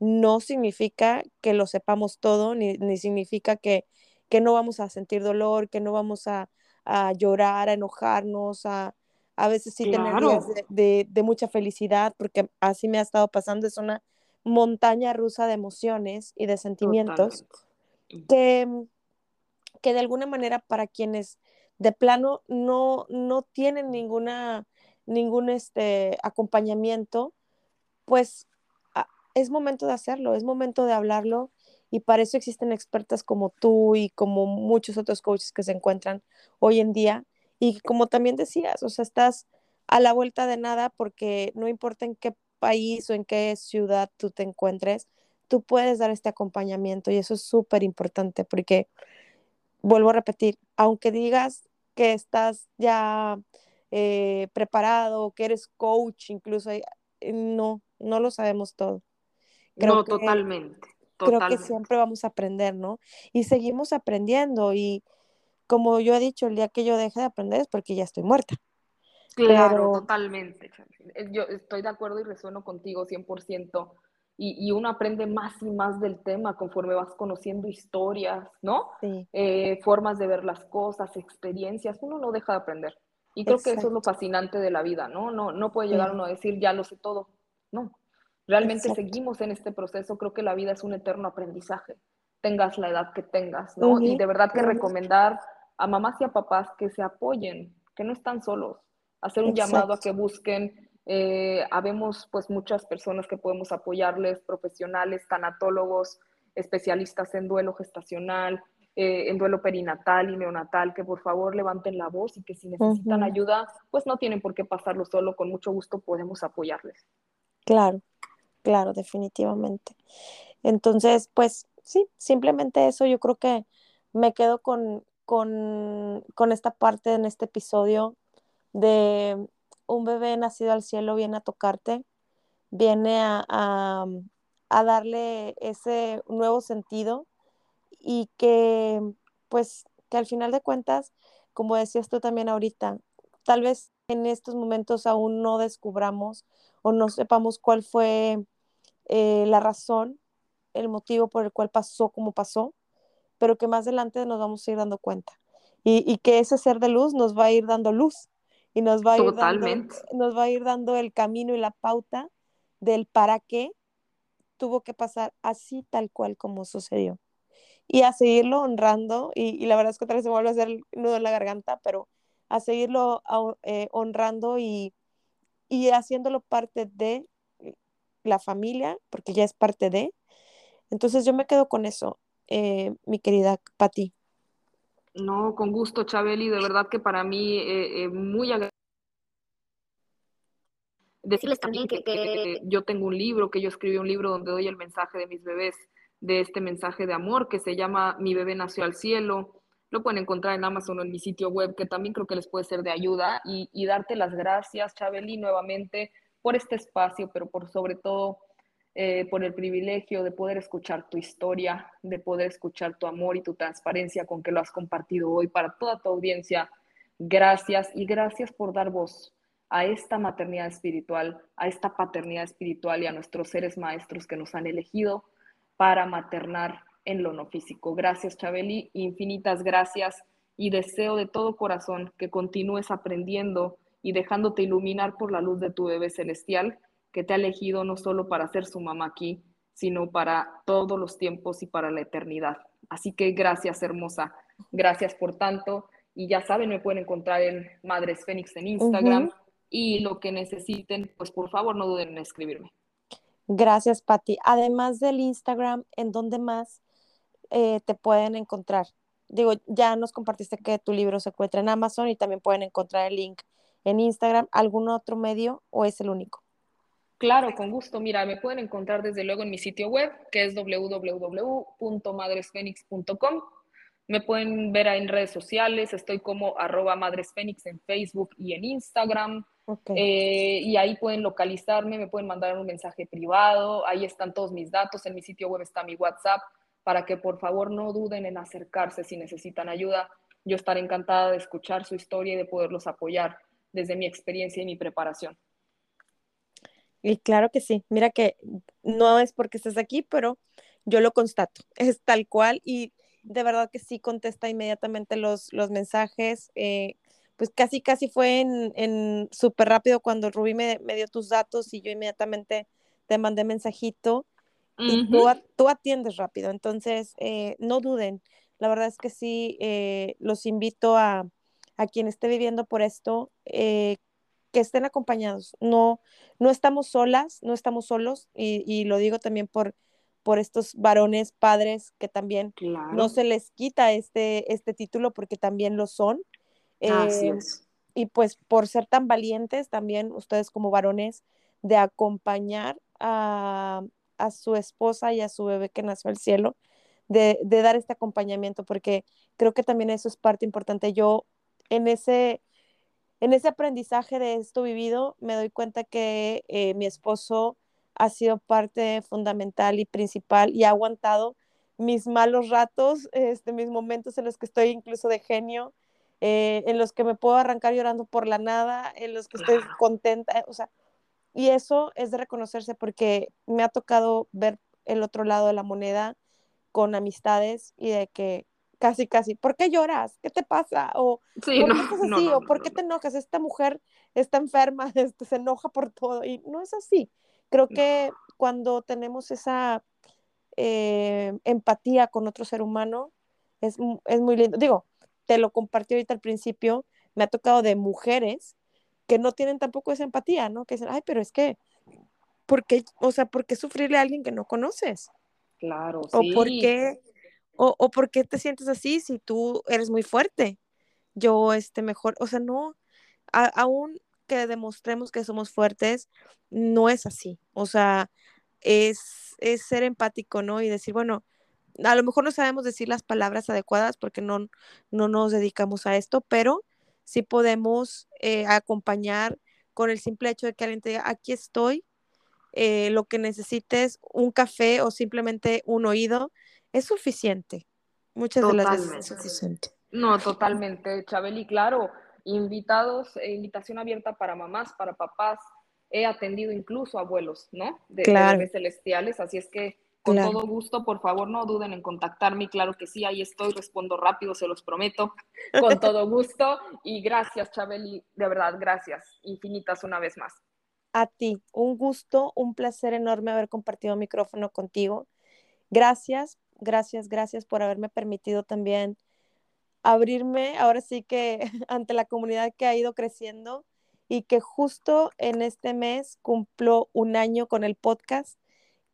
no significa que lo sepamos todo, ni, ni significa que, que, no vamos a sentir dolor, que no vamos a, a llorar, a enojarnos, a, a veces sí tener días de, de, mucha felicidad, porque así me ha estado pasando, es una montaña rusa de emociones y de sentimientos que, que de alguna manera para quienes de plano no, no tienen ninguna, ningún este, acompañamiento, pues es momento de hacerlo, es momento de hablarlo y para eso existen expertas como tú y como muchos otros coaches que se encuentran hoy en día. Y como también decías, o sea, estás a la vuelta de nada porque no importa en qué país o en qué ciudad tú te encuentres, tú puedes dar este acompañamiento y eso es súper importante porque, vuelvo a repetir, aunque digas que estás ya eh, preparado, que eres coach, incluso, eh, no, no lo sabemos todo. no, totalmente, Creo que siempre vamos a aprender, ¿no? Y seguimos aprendiendo y como yo he dicho, el día que yo deje de aprender es porque ya estoy muerta. Claro, totalmente. Yo estoy de acuerdo y resueno contigo 100% y, uno aprende más y más del tema conforme vas conociendo historias, ¿no? Eh, formas de ver las cosas, experiencias, uno no deja de aprender. Y creo que eso es lo fascinante de la vida, ¿no? No, no puede llegar uno a decir, ya lo sé todo. No, realmente seguimos en este proceso. Creo que la vida es un eterno aprendizaje, tengas la edad que tengas, ¿no? Y de verdad que recomendar a mamás y a papás que se apoyen, que no están solos, hacer un llamado a que busquen eh, habemos pues muchas personas que podemos apoyarles, profesionales, tanatólogos, especialistas en duelo gestacional, eh, en duelo perinatal y neonatal, que por favor levanten la voz y que si necesitan ayuda, pues no tienen por qué pasarlo solo, con mucho gusto podemos apoyarles. Claro, claro, definitivamente. Entonces, pues sí, simplemente eso, yo creo que me quedo con, con, con esta parte en este episodio de un bebé nacido al cielo viene a tocarte, viene a, darle ese nuevo sentido y que pues que al final de cuentas, como decías tú también ahorita, tal vez en estos momentos aún no descubramos o no sepamos cuál fue eh, la razón, el motivo por el cual pasó como pasó, pero que más adelante nos vamos a ir dando cuenta. Y, y que ese ser de luz nos va a ir dando luz y nos va, a ir dando, nos va a ir dando el camino y la pauta del para qué tuvo que pasar así tal cual como sucedió. Y a seguirlo honrando, y, y la verdad es que otra vez se vuelve a hacer el nudo en la garganta, pero a seguirlo eh, honrando y, y haciéndolo parte de la familia, porque ya es parte de. Entonces yo me quedo con eso, eh, mi querida Patti. No, con gusto, Chabeli, de verdad que para mí eh, eh muy agradable. Decirles también que, que, yo tengo un libro, que yo escribí un libro donde doy el mensaje de mis bebés, de este mensaje de amor que se llama Mi bebé nació al cielo. Lo pueden encontrar en Amazon o en mi sitio web, que también creo que les puede ser de ayuda. Y, y darte las gracias, Chabeli, nuevamente por este espacio, pero por sobre todo eh, por el privilegio de poder escuchar tu historia, de poder escuchar tu amor y tu transparencia con que lo has compartido hoy para toda tu audiencia. Gracias y gracias por dar voz a esta maternidad espiritual, a esta paternidad espiritual y a nuestros seres maestros que nos han elegido para maternar en lo no físico. Gracias, Chabeli, infinitas gracias y deseo de todo corazón que continúes aprendiendo y dejándote iluminar por la luz de tu bebé celestial que te ha elegido no solo para ser su mamá aquí, sino para todos los tiempos y para la eternidad. Así que gracias, hermosa. Gracias por tanto. Y ya saben, me pueden encontrar en Madres Fénix en Instagram. Y lo que necesiten, pues por favor no duden en escribirme. Gracias, Patti. Además del Instagram, ¿en dónde más eh, te pueden encontrar? Digo, ya nos compartiste que tu libro se encuentra en Amazon y también pueden encontrar el link en Instagram. ¿Algún otro medio o es el único? Claro, con gusto. Mira, me pueden encontrar desde luego en mi sitio web, que es www.madresfenix.com. Me pueden ver en redes sociales, estoy como arroba madresfenix en Facebook y en Instagram. Eh, y ahí pueden localizarme, me pueden mandar un mensaje privado, ahí están todos mis datos, en mi sitio web está mi WhatsApp, para que por favor no duden en acercarse si necesitan ayuda. Yo estaré encantada de escuchar su historia y de poderlos apoyar desde mi experiencia y mi preparación. Y claro que sí, mira que no es porque estés aquí, pero yo lo constato, es tal cual y de verdad que sí contesta inmediatamente los, los mensajes. Eh, pues casi, casi fue en, en súper rápido cuando Rubí me, me, dio tus datos y yo inmediatamente te mandé mensajito y tú, tú, atiendes rápido. Entonces, eh, no duden. La verdad es que sí, eh, los invito a, a quien esté viviendo por esto, eh, que estén acompañados. No, no estamos solas, no estamos solos, y, y lo digo también por, por estos varones padres que también claro. no se les quita este, este título porque también lo son. Así eh, es. Y pues por ser tan valientes, también ustedes como varones, de acompañar a, a su esposa y a su bebé que nació al cielo, de, de, dar este acompañamiento, porque creo que también eso es parte importante. Yo en ese, en ese aprendizaje de esto vivido, me doy cuenta que eh, mi esposo ha sido parte fundamental y principal y ha aguantado mis malos ratos, este, mis momentos en los que estoy incluso de genio, eh, en los que me puedo arrancar llorando por la nada, en los que estoy contenta, o sea, y eso es de reconocerse porque me ha tocado ver el otro lado de la moneda con amistades y de que casi, casi, ¿por qué lloras? ¿Qué te pasa? O, sí, ¿por no, qué estás así? No, no, o ¿por qué te enojas? Esta mujer está enferma, este, se enoja por todo. Y no es así. Creo que cuando tenemos esa eh, empatía con otro ser humano, es, es muy lindo. Digo, te lo compartí ahorita al principio, me ha tocado de mujeres que no tienen tampoco esa empatía, ¿no? Que dicen, ay, pero es que, ¿por qué, o sea, ¿por qué sufrirle a alguien que no conoces? Claro, o sí. por qué o, o por qué te sientes así si tú eres muy fuerte. Yo, este, mejor, o sea, no, a, aún que demostremos que somos fuertes, no es así. O sea, es, es ser empático, ¿no? Y decir, bueno, a lo mejor no sabemos decir las palabras adecuadas porque no, no nos dedicamos a esto, pero sí podemos eh, acompañar con el simple hecho de que alguien te diga, aquí estoy, eh, lo que necesites, un café o simplemente un oído, es suficiente. Muchas totalmente. de las veces es suficiente. No, totalmente, Chabeli, claro. Invitados, eh, invitación abierta para mamás, para papás, he atendido incluso abuelos, ¿no? De, celestiales, así es que con todo gusto, por favor, no duden en contactarme, claro que sí, ahí estoy, respondo rápido, se los prometo, con todo gusto, y gracias, Chabeli, de verdad, gracias, infinitas una vez más. A ti, un gusto, un placer enorme haber compartido micrófono contigo. Gracias, gracias, gracias por haberme permitido también abrirme, ahora sí que ante la comunidad que ha ido creciendo y que justo en este mes cumplo un año con el podcast,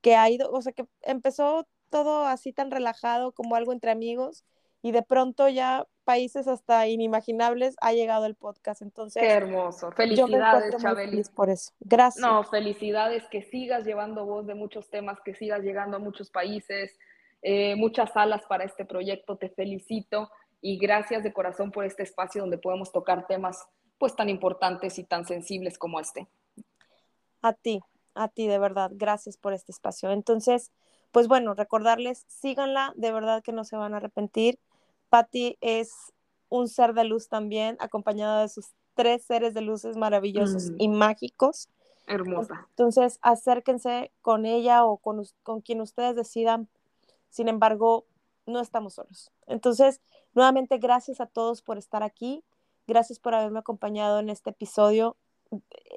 que ha ido, o sea, que empezó todo así tan relajado como algo entre amigos y de pronto ya países hasta inimaginables ha llegado el podcast. Entonces, qué hermoso. Felicidades, Chabeli. Por eso. Gracias. No, felicidades que sigas llevando voz de muchos temas, que sigas llegando a muchos países, eh, muchas salas para este proyecto. Te felicito y gracias de corazón por este espacio donde podemos tocar temas pues tan importantes y tan sensibles como este. A ti, a ti de verdad, gracias por este espacio. Entonces, pues bueno, recordarles, síganla, de verdad que no se van a arrepentir. Patti es un ser de luz también, acompañada de sus tres seres de luces maravillosos mm. y mágicos. Hermosa. Entonces, acérquense con ella o con, con quien ustedes decidan. Sin embargo, no estamos solos. Entonces, nuevamente, gracias a todos por estar aquí. Gracias por haberme acompañado en este episodio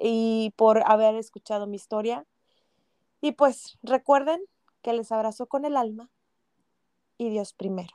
y por haber escuchado mi historia. Y pues recuerden que les abrazo con el alma y Dios primero.